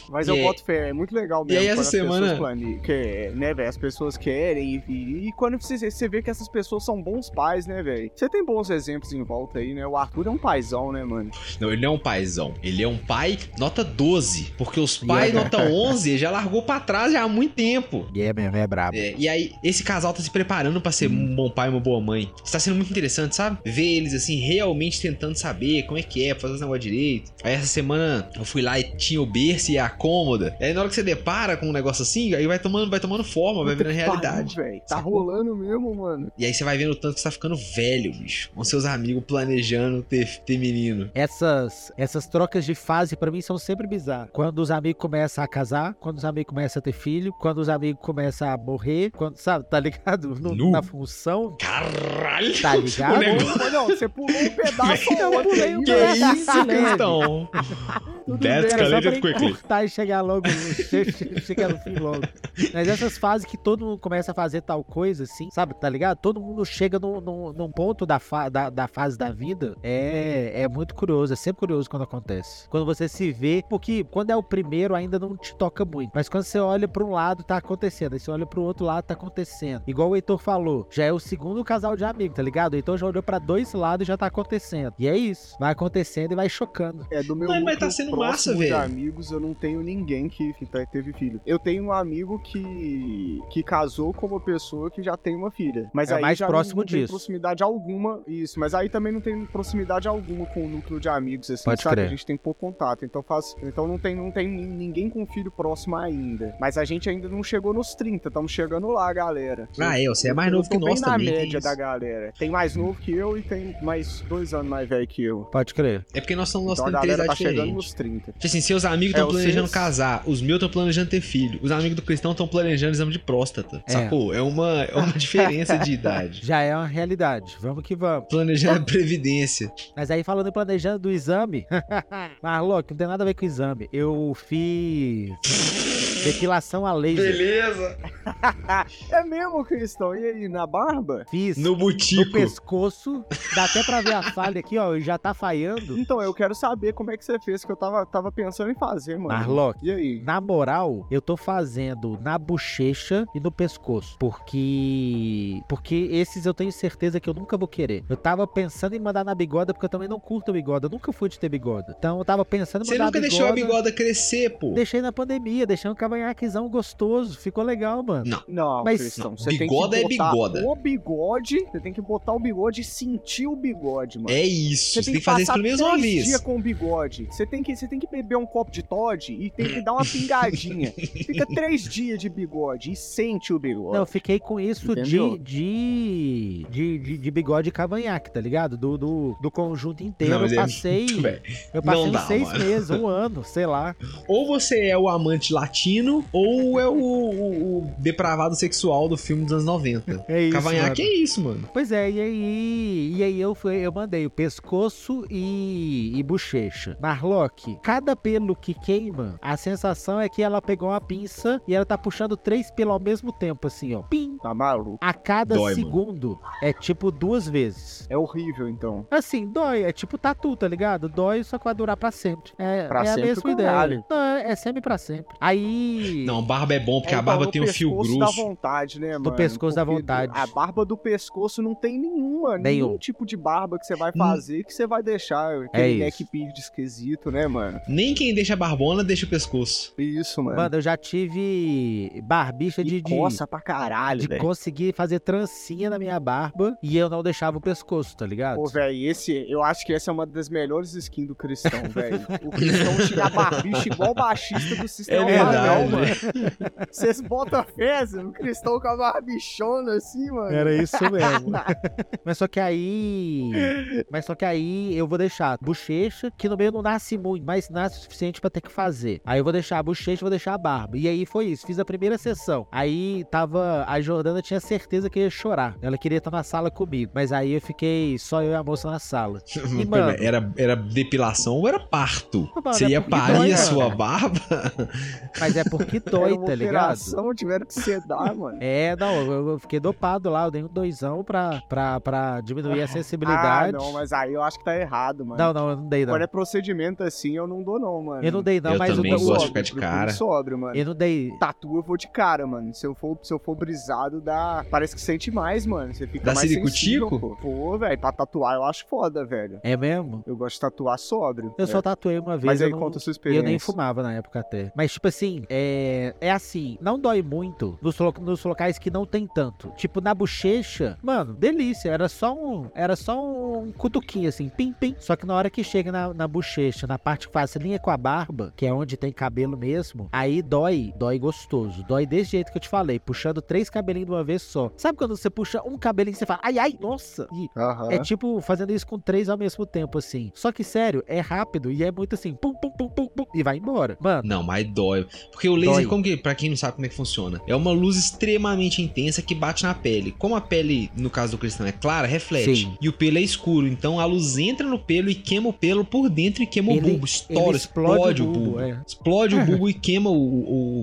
Mas eu E aí- boto fé, é muito legal E mesmo. aí, quando essa semana- plane- que, né, velho? As pessoas querem e, e quando você, você vê que essas pessoas são bons pais, né, velho? Você tem bons exemplos em volta aí, né? O Arthur é um paizão, né, mano? Não, ele não é um paizão. Ele é um pai nota 12. Porque os pais é. nota 11 já largou pra trás já há muito tempo. E é mesmo, é brabo. É, e aí, esse casal tá se preparando pra ser um bom pai e uma boa mãe. Está sendo muito interessante, sabe? Ver eles, assim, realmente tentando saber como é que é, fazer os negócios direito. Aí, essa semana, eu fui lá e tinha o berço e a cômoda. Aí, na hora que você depara com um negócio assim, aí vai tomando, vai tomando forma, vai virando realidade. pariu. Tá Sacou? rolando mesmo, mano. E aí, você vai vendo o tanto que você tá ficando velho, bicho. Com seus amigos planejando ter, ter menino. Essas, essas trocas de fase pra mim são sempre bizarras. Quando os amigos começam a casar, quando os amigos começam a ter filho, quando os amigos começam a morrer, quando, sabe, tá ligado? No- Nu. na função, Caralho! tá ligado? negócio- não, você pulou um pedaço Eu ou outro pulei um Que pedaço. isso, leve. Cristão? Tudo That's bem, Era só escalated quickly. encurtar e chegar logo, che- che- chegar no fim logo. Mas essas fases que todo mundo começa a fazer tal coisa, assim, sabe, tá ligado? Todo mundo chega num, num, num ponto da, fa- da, da fase da vida, é, é muito curioso, é sempre curioso quando acontece. Quando você se vê, porque quando é o primeiro ainda não te toca muito, mas quando você olha pra um lado, tá acontecendo, aí você olha pro outro lado, tá acontecendo. Igual o Heitor falou, já é o segundo casal de amigos, tá ligado? O Heitor já olhou pra dois lados e já tá acontecendo. E é isso, vai acontecendo e vai chocando. É, do meu Mas- mas núcleo tá sendo próximo massa, de velho. amigos, eu não tenho ninguém que, que tá- teve filho. Eu tenho um amigo que, que casou com uma pessoa que já tem uma filha. Mas É aí mais já próximo não, não tem disso. proximidade alguma, isso. Mas aí também não tem proximidade alguma com o núcleo de amigos, assim, Pode sabe? crer. A gente tem pouco contato. Então faz, então não tem, não tem nin- ninguém com filho próximo ainda. Mas a gente ainda não chegou nos 30, estamos chegando lá, galera. Ah, é, você é mais Eu novo que nós na também. tem média da galera. Tem mais novo que eu e tem mais dois anos mais velho que eu. Pode crer. É porque nós estamos nós Então a temos três tá idades chegando diferentes. nos 30. Tipo assim, seus amigos É, estão planejando vocês- casar, os meus estão planejando ter filho, os amigos do cristão estão planejando exame de próstata. É. Sacou? É uma, é uma diferença de idade. Já é uma realidade. Vamos que vamos. Planejando a previdência. Mas aí falando em planejando do exame, Marlock, não tem nada a ver com o exame. Eu fiz depilação a laser. Beleza. É mesmo, Cristão? E aí, na barba? Fiz No no butico. pescoço. Dá até pra ver a falha aqui, ó. Já tá falhando. Então, eu quero saber como é que você fez, que eu tava, tava pensando em fazer, mano. Marlock, E aí? Na moral, eu tô fazendo na bochecha e no pescoço. Porque. Porque esses eu tenho certeza que eu nunca vou querer. Eu tava pensando em mandar na bigoda, porque eu também não curto bigoda. Eu nunca fui de ter bigoda. Então eu tava pensando em Você mandar nunca a deixou a bigoda. bigoda crescer, pô. Deixei na pandemia, deixei um cavanhaquezão gostoso. Ficou legal, mano. Não. Não, Mas- Cristão, não, você tem bigoda é que botar bigoda. o bigode, você tem que botar o bigode e sentir o bigode, mano. É isso. Você, tem que fazer isso pelo menos uma três vez. dias com o bigode. Você tem, que, você tem que beber um copo de Todd e tem que dar uma pingadinha. Fica três dias de bigode e sente o bigode. Não, eu fiquei com isso de, de, de, de, de bigode e cavanhaque, tá ligado? Do, do, do conjunto inteiro. Não, eu é- passei. Véi, eu passei dá, seis mano. meses, um ano, sei lá. Ou você é o amante latino, ou é o, o- o depravado sexual do filme dos anos 90. É isso. Cavanhaque mano. é isso, mano. Pois é, e aí, e aí eu, fui, eu mandei o pescoço e, e bochecha. Marlock, cada pelo que queima, a sensação é que ela pegou uma pinça e ela tá puxando três pelos ao mesmo tempo, assim, ó. Pim! Tá maluco? A cada Dói, mano. segundo é tipo duas vezes. É horrível, então. Assim, dói, é tipo tatu, tá ligado? Dói, só que vai durar pra sempre. É, Pra é sempre, a mesma caralho. ideia. Não, é, é sempre pra sempre. Aí. Não, barba é bom, porque É, a então, barba tem um fio pescoço pescoço dá grosso. vontade, né, mano? pescoço dá Porque vontade. A barba do pescoço não tem nenhuma, Nenhum. nenhum tipo de barba que você vai Hum. fazer que você vai deixar aquele É neck isso. beard esquisito, né, mano? Nem quem deixa barbona deixa o pescoço. Isso, mano. Mano, eu já tive barbicha de, de, coça pra caralho, de velho. conseguir fazer trancinha na minha barba e eu não deixava o pescoço, tá ligado? Pô, velho, esse, eu acho que essa é uma das melhores skins do Cristão, velho. O Cristão tinha barbicha igual o baixista do Sistema É Padrão, mano. Vocês botam fé, Zé? o Cristão com a barbichona assim, mano. Era isso mesmo. Mas só que aí. Mas só que aí eu vou deixar bochecha, que no meio não nasce muito, mas nasce o suficiente pra ter que fazer. Aí eu vou deixar a bochecha e vou deixar a barba. E aí foi isso. Fiz a primeira sessão. Aí tava. A Jordana tinha certeza que ia chorar. Ela queria estar na sala comigo. Mas aí eu fiquei só eu e a moça na sala. E, mano, Era, era depilação ou era parto? Mano, Você é ia parir a sua mano. barba? Mas é porque dói, tá ligado? operação, tiveram que sedar, mano. É, não, eu, eu fiquei dopado lá, eu dei um doisão pra, pra, pra diminuir a Ah, sensibilidade. não, mas aí eu acho que tá errado, mano. não, não, eu não dei, não. Quando é procedimento assim, eu não dou, não, mano. Eu não dei, não, Eu mas também o, gosto de ficar de cara. Sóbrio, mano. eu não dei. Tatu eu vou de cara, mano. Se eu for, se eu for brisado, dá. Parece que sente mais, mano. Você fica Dá mais sensível, pô. Pô, velho, pra tatuar eu acho foda, velho. É mesmo? Eu gosto de tatuar sóbrio. Eu É. só tatuei uma vez. Mas aí eu não... conta a sua E experiência. eu nem fumava na época até. Mas, tipo assim, é, é assim, não dói muito nos, nos locais que não tem tanto. Tipo, na bochecha, mano, delícia. Era só um. Era só um cutuquinho, assim, pim, pim. Só que na hora que chega na, na bochecha, na parte que faz linha com a barba, que é onde tem cabelo mesmo, aí dói, dói gostoso. Dói desse jeito que eu te falei, puxando três cabelinhos de uma vez só. Sabe quando você puxa um cabelinho e você fala, ai, ai, nossa! E é tipo fazendo isso com três ao mesmo tempo, assim. Só que, sério, é rápido e é muito assim, pum, pum, pum, pum, pum, e vai embora. Mano, Não, mas dói. Porque o laser, Dói. como que, pra quem não sabe como é que funciona, é uma luz extremamente intensa que bate na pele. Como a pele, no caso do cristão, é clara, reflete. Sim. E o pelo é escuro. Então a luz entra no pelo e queima o pelo por dentro e queima Ele- o bulbo. Estoura, ele explode, o bulbo. é. Explode o bulbo e queima o,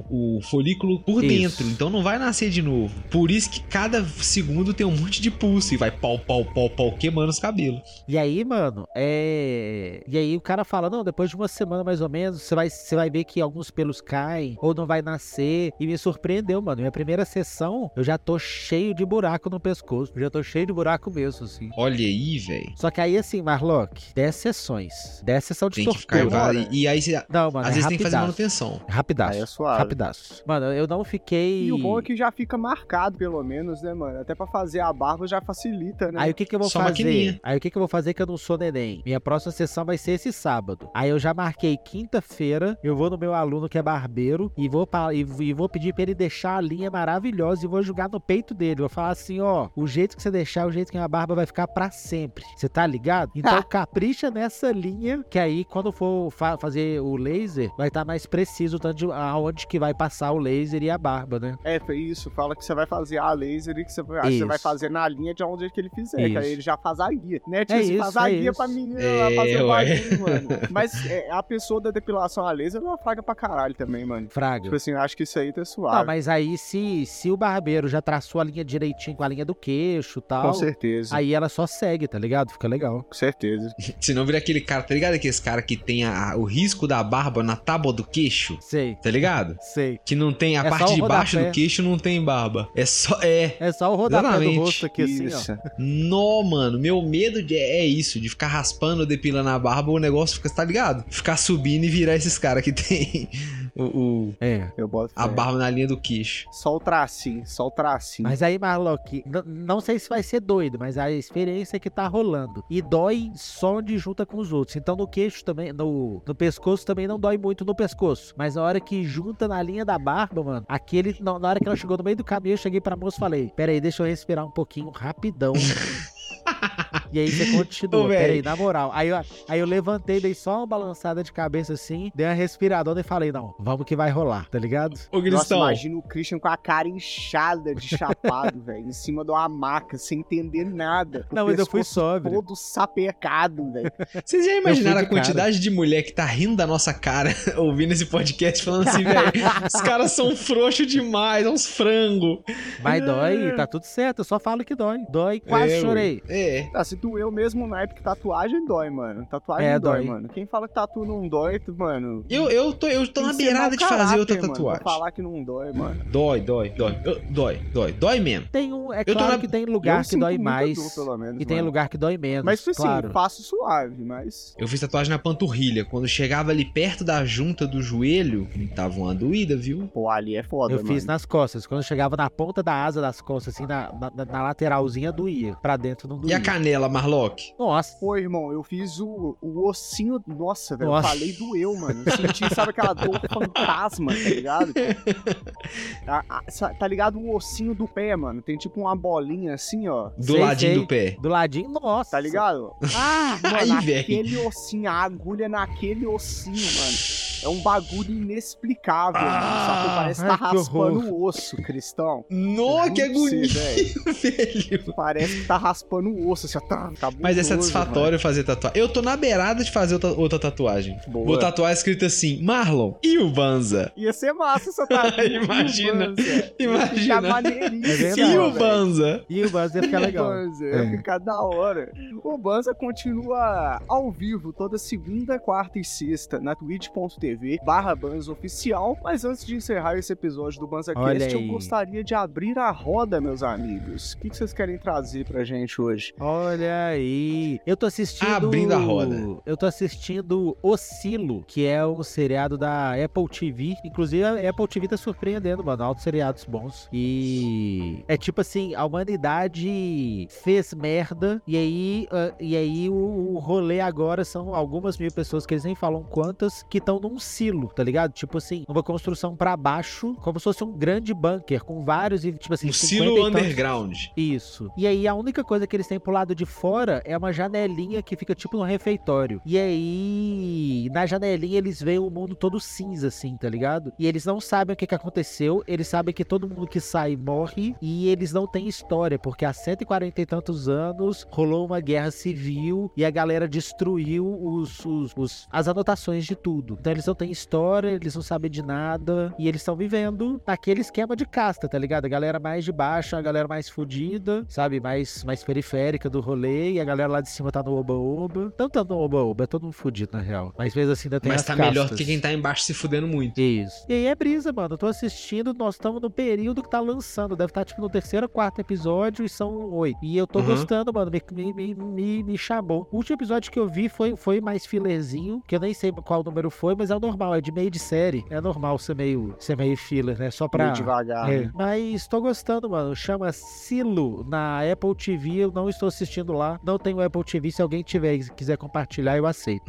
o, o folículo por Isso. dentro. Então não vai nascer de novo. Por isso que cada segundo tem um monte de pulso e vai pau, pau, pau, pau, queimando os cabelos. E aí, mano, é. E aí o cara fala: não, depois de uma semana mais ou menos, você vai, você vai ver que alguns pelos caem ou não vai nascer. E me surpreendeu, mano. Minha primeira sessão, eu já tô cheio de buraco no pescoço. Eu já tô cheio de buraco mesmo, assim. Olha aí, velho. Só que aí, assim, Marlock, 10 sessões. 10 sessões de Tem que ficar. tortura. né? E aí, você- Não, mano, às é vezes tem que fazer rapidaço. manutenção. Rapidaço. Aí é suave. Rapidaço. Mano, eu não fiquei. E o bom é que já fica marcado, pelo menos, né, mano? Até pra fazer a barba já facilita, né? Aí o que que eu vou Só fazer? Aí o que que eu vou fazer que eu não sou neném? Minha próxima sessão vai ser esse sábado. Aí eu já marquei quinta-feira, eu vou no meu aluno que é barbeiro e vou, e, e vou pedir pra ele deixar a linha maravilhosa e vou jogar no peito dele. Vou falar assim, ó, o jeito que você deixar, o jeito que a barba vai ficar pra sempre. Você tá ligado? Então capricha nessa linha, que aí quando for fa- fazer o laser, vai estar mais preciso o tanto de aonde que vai passar o laser e a barba, né? É, foi isso. Fala que você vai fazer a laser e que você vai, aí você Isso. vai fazer na linha de onde que ele fizer. Que aí ele já faz a guia. Né, tio? É Você isso, faz a é guia isso. pra menina É, fazer o ué. bagulho, mano. Mas é, a pessoa da depilação a laser é uma fraga pra caralho também, mano. Fraga. Tipo assim, eu acho que isso aí tá suave. Não, mas aí se, se o barbeiro já traçou a linha direitinho com a linha do queixo e tal, Com certeza. aí ela só segue, tá ligado? Fica legal. Com certeza. Senão vira aquele cara, tá ligado? Aquele cara que tem a- o risco da barba na tábua do queixo, Sei, tá ligado? sei. Que não tem a É parte de baixo do queixo não tem barba. É só é. É só o rodapé Exatamente. do rosto aqui assim, ó. Nó, mano, meu medo de- é isso, de ficar raspando, depilando a barba, o negócio fica, tá ligado? Ficar subindo e virar esses caras que tem o, o- É. Eu boto a barba na linha do queixo. Só o tracinho, só o tracinho. Mas aí, Marlock, não sei se vai ser doido, mas a experiência é que tá rolando. E dói só onde junta com os outros. Então no queixo também, no, no pescoço também não dói muito no pescoço. Mas na hora que junta na linha da barba, mano, aquele. Na na hora que ela chegou no meio do caminho, eu cheguei pra moça e falei: Pera aí, deixa eu respirar um pouquinho rapidão. E aí você continua, Ô, peraí, na moral. Aí eu, aí eu levantei, dei só uma balançada de cabeça assim, dei uma respiradona e falei, não, vamos que vai rolar, tá ligado? Ô, Nossa, Cristão, imagina o Christian com a cara inchada de chapado, velho, em cima de uma maca, sem entender nada. Não, mas eu fui sóbrio. Todo sapecado, velho. vocês já imaginaram a de cara. quantidade de mulher que tá rindo da nossa cara ouvindo esse podcast falando assim, velho, os caras são frouxos demais, é uns frango. Mas dói, tá tudo certo, eu só falo que dói. Dói, quase É, chorei. É. Ah, se doeu mesmo na época que tatuagem dói, mano. Tatuagem É, dói, dói. mano. Quem fala que tatu não dói, tu- mano. Eu, eu tô, eu tô na que ser beirada de fazer caráter, outra mano, tatuagem. Pra falar que não dói, mano. Dói, dói, dói. Eu- Dói, dói. Dói mesmo. Tem um, é tô claro na- que tem Eu lugar que sinto dói mais dor, pelo menos, e tem mano. lugar que dói menos, Mas, tipo assim, claro. faço suave, mas. Eu fiz tatuagem na panturrilha. Quando chegava ali perto da junta do joelho, tava uma doída, viu? Pô, ali é foda, Eu mano. fiz nas costas. Quando chegava na ponta da asa das costas, assim, na, na, na lateralzinha, doía. Pra dentro não E doía. a canela, Marlock? Nossa. Pô, irmão, eu fiz o, o ossinho. Nossa, velho. Eu falei doeu, mano. Eu senti, sabe aquela dor fantasma, tá ligado? A- a- tá ligado o ossinho do pé, mano? Tem tipo uma bolinha assim, ó. Do Sei, ladinho sei. do pé. Do ladinho, nossa. Tá ligado? Ah, mano, Aí, velho. aquele ossinho, a agulha naquele ossinho, mano. É um bagulho inexplicável, mano. Sabe? Parece que tá que raspando horror. o osso, Cristão. Nossa, que agonia, velho. velho. Parece que tá raspando o osso, assim, ó. Tá, Mas é satisfatório fazer tatuagem. Eu tô na beirada de fazer outra, outra tatuagem. mano. Boa. Vou tatuar escrito assim: Marlon e o Banza. Ia ser massa essa tatu. Imagina, Banza. Ia imagina. É verdade. E o velho. Banza. E o Buzz ia ficar legal. Banza, ia É. ficar da hora. O Banza continua ao vivo toda segunda, quarta e sexta na twitch.tv barra Banza Oficial. Mas antes de encerrar esse episódio do BanzaCast, Olha eu aí. gostaria de abrir a roda, meus amigos. O que, que vocês querem trazer pra gente hoje? Olha aí. Eu tô assistindo. Abrindo a roda. Eu tô assistindo Oscilo, que é um seriado da Apple TV. Inclusive, a Apple TV tá surpreendendo, mano. Altos seriados bons. E. É tipo assim: a humanidade fez merda. E aí, ah, e aí o, o rolê agora são algumas mil pessoas que eles nem falam quantas que estão num silo, tá ligado? Tipo assim, uma construção pra baixo, como se fosse um grande bunker com vários e tipo assim, Um 50 silo underground. isso. E aí a única coisa que eles têm pro lado de fora é uma janelinha que fica tipo no refeitório. E aí, na janelinha eles veem o mundo todo cinza, assim, tá ligado? E eles não sabem o que, que aconteceu, eles sabem que todo mundo que sai morre e eles não têm história, porque há 140 e tantos anos rolou uma guerra civil e a galera destruiu os, os- os- as anotações de tudo. Então eles não têm história, eles não sabem de nada e eles estão vivendo naquele esquema de casta, tá ligado? A galera mais de baixo, a galera mais fodida, sabe? Mais, mais periférica do rolê e a galera lá de cima tá no oba-oba. Não tá no oba-oba, é todo mundo fudido na real. Mas mesmo assim ainda tem Mas as tá melhor do castas. que quem tá embaixo se fudendo muito. Isso. E aí é brisa, mano. Eu tô assistindo, nós estamos no período que tá lançando. Deve estar, tipo, no terceiro ou quarto episódio e são oito. E eu tô Uhum. gostando, mano. Me, me, me, me, me chamou. O último episódio que eu vi foi, foi mais filerzinho, que eu nem sei qual número foi, mas é o normal, é de meio de série. É normal ser meio, ser meio filler, né? Só pra. Meio devagar. É, né? mas tô gostando, mano. Chama Silo na Apple TV. Eu não estou assistindo lá. Não tenho Apple TV. Se alguém tiver e quiser compartilhar, eu aceito.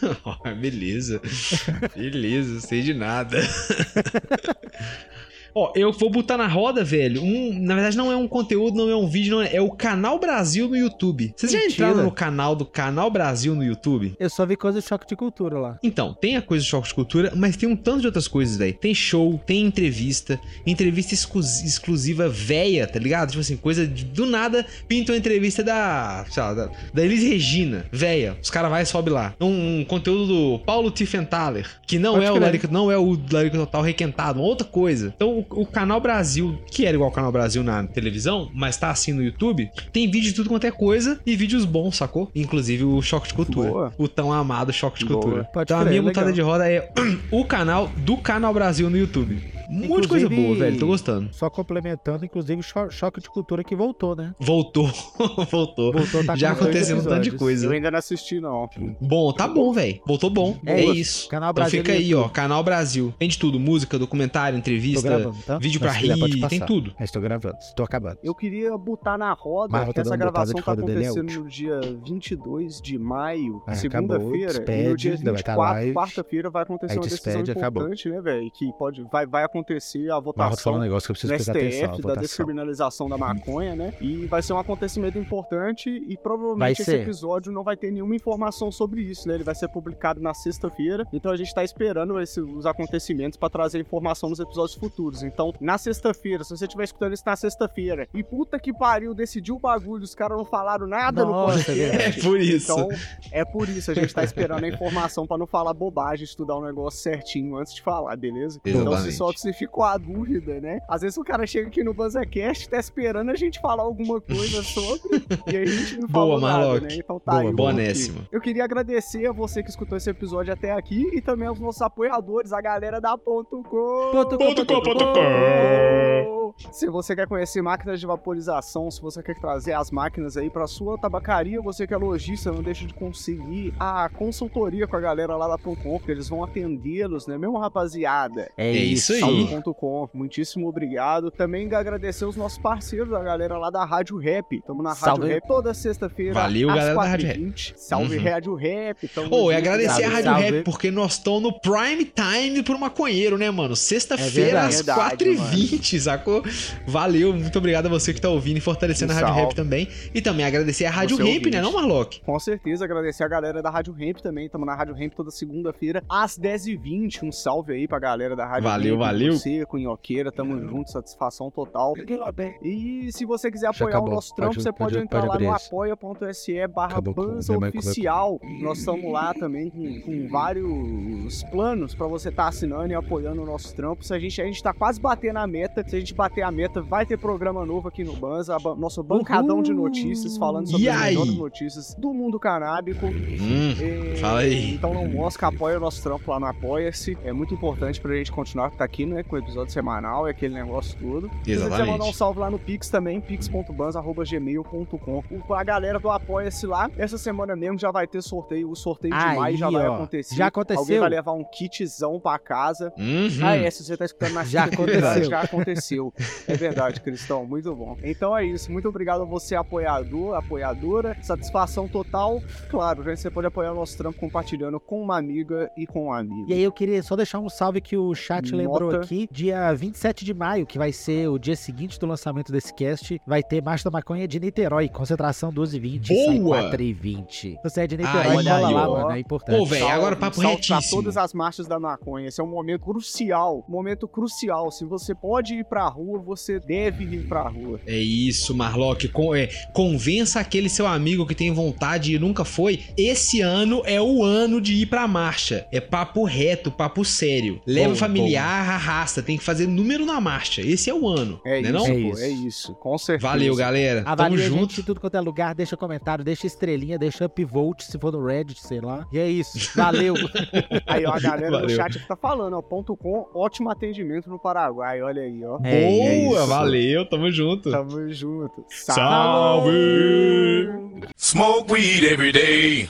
Beleza. Beleza, sei de nada. Ó, eu vou botar na roda, velho. Um, na verdade, não é um conteúdo, não é um vídeo, não é, é o Canal Brasil no YouTube. Vocês já Mentira. entraram no canal do Canal Brasil no YouTube? Eu só vi coisa de choque de cultura lá. Então, tem a coisa de choque de cultura, mas tem um tanto de outras coisas, velho. Tem show, tem entrevista, entrevista exclu- exclusiva véia, tá ligado? Tipo assim, coisa de- do nada, pinta uma entrevista da, sei lá, da, da Elis Regina, véia. Os caras vai e sobe lá. Um, um conteúdo do Paulo Tiffenthaler, que não Pode é o crer. Larico, não é o Larico Total requentado, uma outra coisa. Então, o, o Canal Brasil, que era igual o Canal Brasil na televisão, mas tá assim no YouTube, tem vídeo de tudo quanto é coisa e vídeos bons, sacou? Inclusive o Choque de Cultura. Boa. O tão amado Choque de Boa. Cultura. Pode então a minha montada de roda é o canal do Canal Brasil no YouTube. Um monte de coisa boa, velho. Tô gostando. Só complementando, inclusive, cho- choque de cultura que voltou, né? Voltou, voltou. Voltou, tá Já aconteceu um tanto de coisa. Eu ainda não assisti, não. Bom, tá bom, velho. Voltou bom. É, É isso. Canal então Brasil fica no aí, YouTube. ó. Canal Brasil. Tem de tudo. Música, documentário, Tô entrevista, gravando, tá? vídeo Mas pra quiser, pode rir, tem passar. tudo. Mas tô gravando, tô acabando. Eu queria botar na roda Mas eu que essa gravação tá é acontecendo útil. no dia 22 de maio, Ah, segunda-feira, e no dia ainda vai tá 24, live. quarta-feira, vai acontecer uma decisão despede, acabou. importante, né, velho? Que pode, vai, vai acontecer a te falar votação um negócio que eu preciso prestar atenção. a STF da votação. descriminalização da maconha, né? E vai ser um acontecimento importante e Vai provavelmente esse ser. episódio não vai ter nenhuma informação sobre isso, né? Ele vai ser publicado na sexta-feira, então a gente tá esperando esse- os acontecimentos pra trazer informação nos episódios futuros. Então, na sexta-feira, se você estiver escutando isso na sexta-feira e puta que pariu, decidiu o bagulho, os caras não falaram nada no podcast. é É por isso. Então, é por isso a gente tá esperando a informação pra não falar bobagem, estudar o negócio certinho antes de falar, beleza? Então, se Exatamente. solta essa e ficou a dúvida, né? Às vezes o cara chega aqui no BanzaCast, tá esperando a gente falar alguma coisa sobre, e aí a gente não Boa, falou nada, né? Então tá Boa, aí. bonésimo. Eu queria agradecer a você que escutou esse episódio até aqui e também aos nossos apoiadores, a galera da Ponto Com. Ponto com, Ponto com, ponto se você quer conhecer máquinas de vaporização, se você quer trazer as máquinas aí para sua tabacaria, você que é lojista, não deixa de conseguir a consultoria com a galera lá da Com, que eles vão atendê-los, né, mesmo rapaziada? É isso aí. .com. Muitíssimo obrigado. Também agradecer os nossos parceiros, a galera lá da Rádio Rap. Tamo na Rádio Salve. Rap toda sexta-feira. Valeu, galera da Rádio Rap. Salve uhum. Rádio Rap. Ô, é oh, e agradecer Salve. a Rádio Salve. Rap, porque nós estamos no prime time pro maconheiro, né, mano? Sexta-feira, é às 4 4,20, sacou? Valeu, muito obrigado a você que tá ouvindo e fortalecendo a Rádio Ramp também. E também agradecer a Rádio Ramp, né, não, Marlock? Com certeza, agradecer a galera da Rádio Ramp também. Tamo na Rádio Ramp toda segunda-feira, às 10h20. Um salve aí pra galera da Rádio valeu, Ramp. Valeu, valeu. Você, Cunhoqueira, Inhoqueira, tamo junto, satisfação total. E se você quiser apoiar o nosso trampo, você pode, pode entrar pode lá no apoia.se barra oficial. Nós estamos lá também com, com vários planos pra você estar tá assinando e apoiando o nosso trampo. A gente, a gente tá quase batendo a meta. Se a gente bater a meta, vai ter programa novo aqui no Banza. ba- nosso bancadão de notícias falando sobre E as aí? melhores notícias do mundo canábico. Hum, É, Fala aí. Então não mosca, apoia o nosso trampo lá no Apoia-se. É muito importante pra gente continuar tá aqui, né? Com o episódio semanal e aquele negócio todo. Se você mandar um exatamente. salve lá no Pix também, pix.bans.gmail.com. A galera do Apoia-se lá, essa semana mesmo já vai ter sorteio. O sorteio de Aí, maio já vai ó. acontecer. Já Alguém aconteceu? vai levar um kitzão pra casa. Uhum. Ah, é, se você tá escutando na Já verdade, aconteceu. Já aconteceu. É verdade, Cristão. Muito bom. Então é isso. Muito obrigado a você, apoiador, apoiadora. Satisfação total. Claro, gente, você pode apoiar o nosso trampo compartilhando com uma amiga e com um amigo. E aí eu queria só deixar um salve que o chat Nota. lembrou aqui, dia 27 de maio, que vai ser o dia seguinte do lançamento desse cast, vai ter Marcha da Maconha de Niterói, concentração 12h20, sai Boa! 4h20. Você é de Niterói, Aí, cola lá, ó. mano, é importante. Pô, velho, agora papo retíssimo. todas as marchas da maconha. Esse é um momento crucial. Momento crucial. Se você pode ir pra rua, você deve ir pra rua. É isso, Marlock. Con- é, convença aquele seu amigo que tem vontade e nunca foi. Esse ano é o ano de ir pra marcha. É papo reto, papo sério. Leva Boa, o familiar, arrasta. Tem que fazer número na marcha. Esse é o ano. É né isso, não? É pô, isso. é isso. Com certeza. Valeu, galera. Tamo Avalia a gente junto. em tudo quanto é lugar, deixa comentário, deixa estrelinha, deixa upvote se for no Reddit, sei lá. E é isso. Valeu. Aí, ó, a galera do Valeu. chat que tá falando, ó. Ponto com, ótimo atendimento no Paraguai. Olha aí, ó. É, Boa, isso. valeu. Tamo junto. Tamo junto. Salve! Smoke weed every day.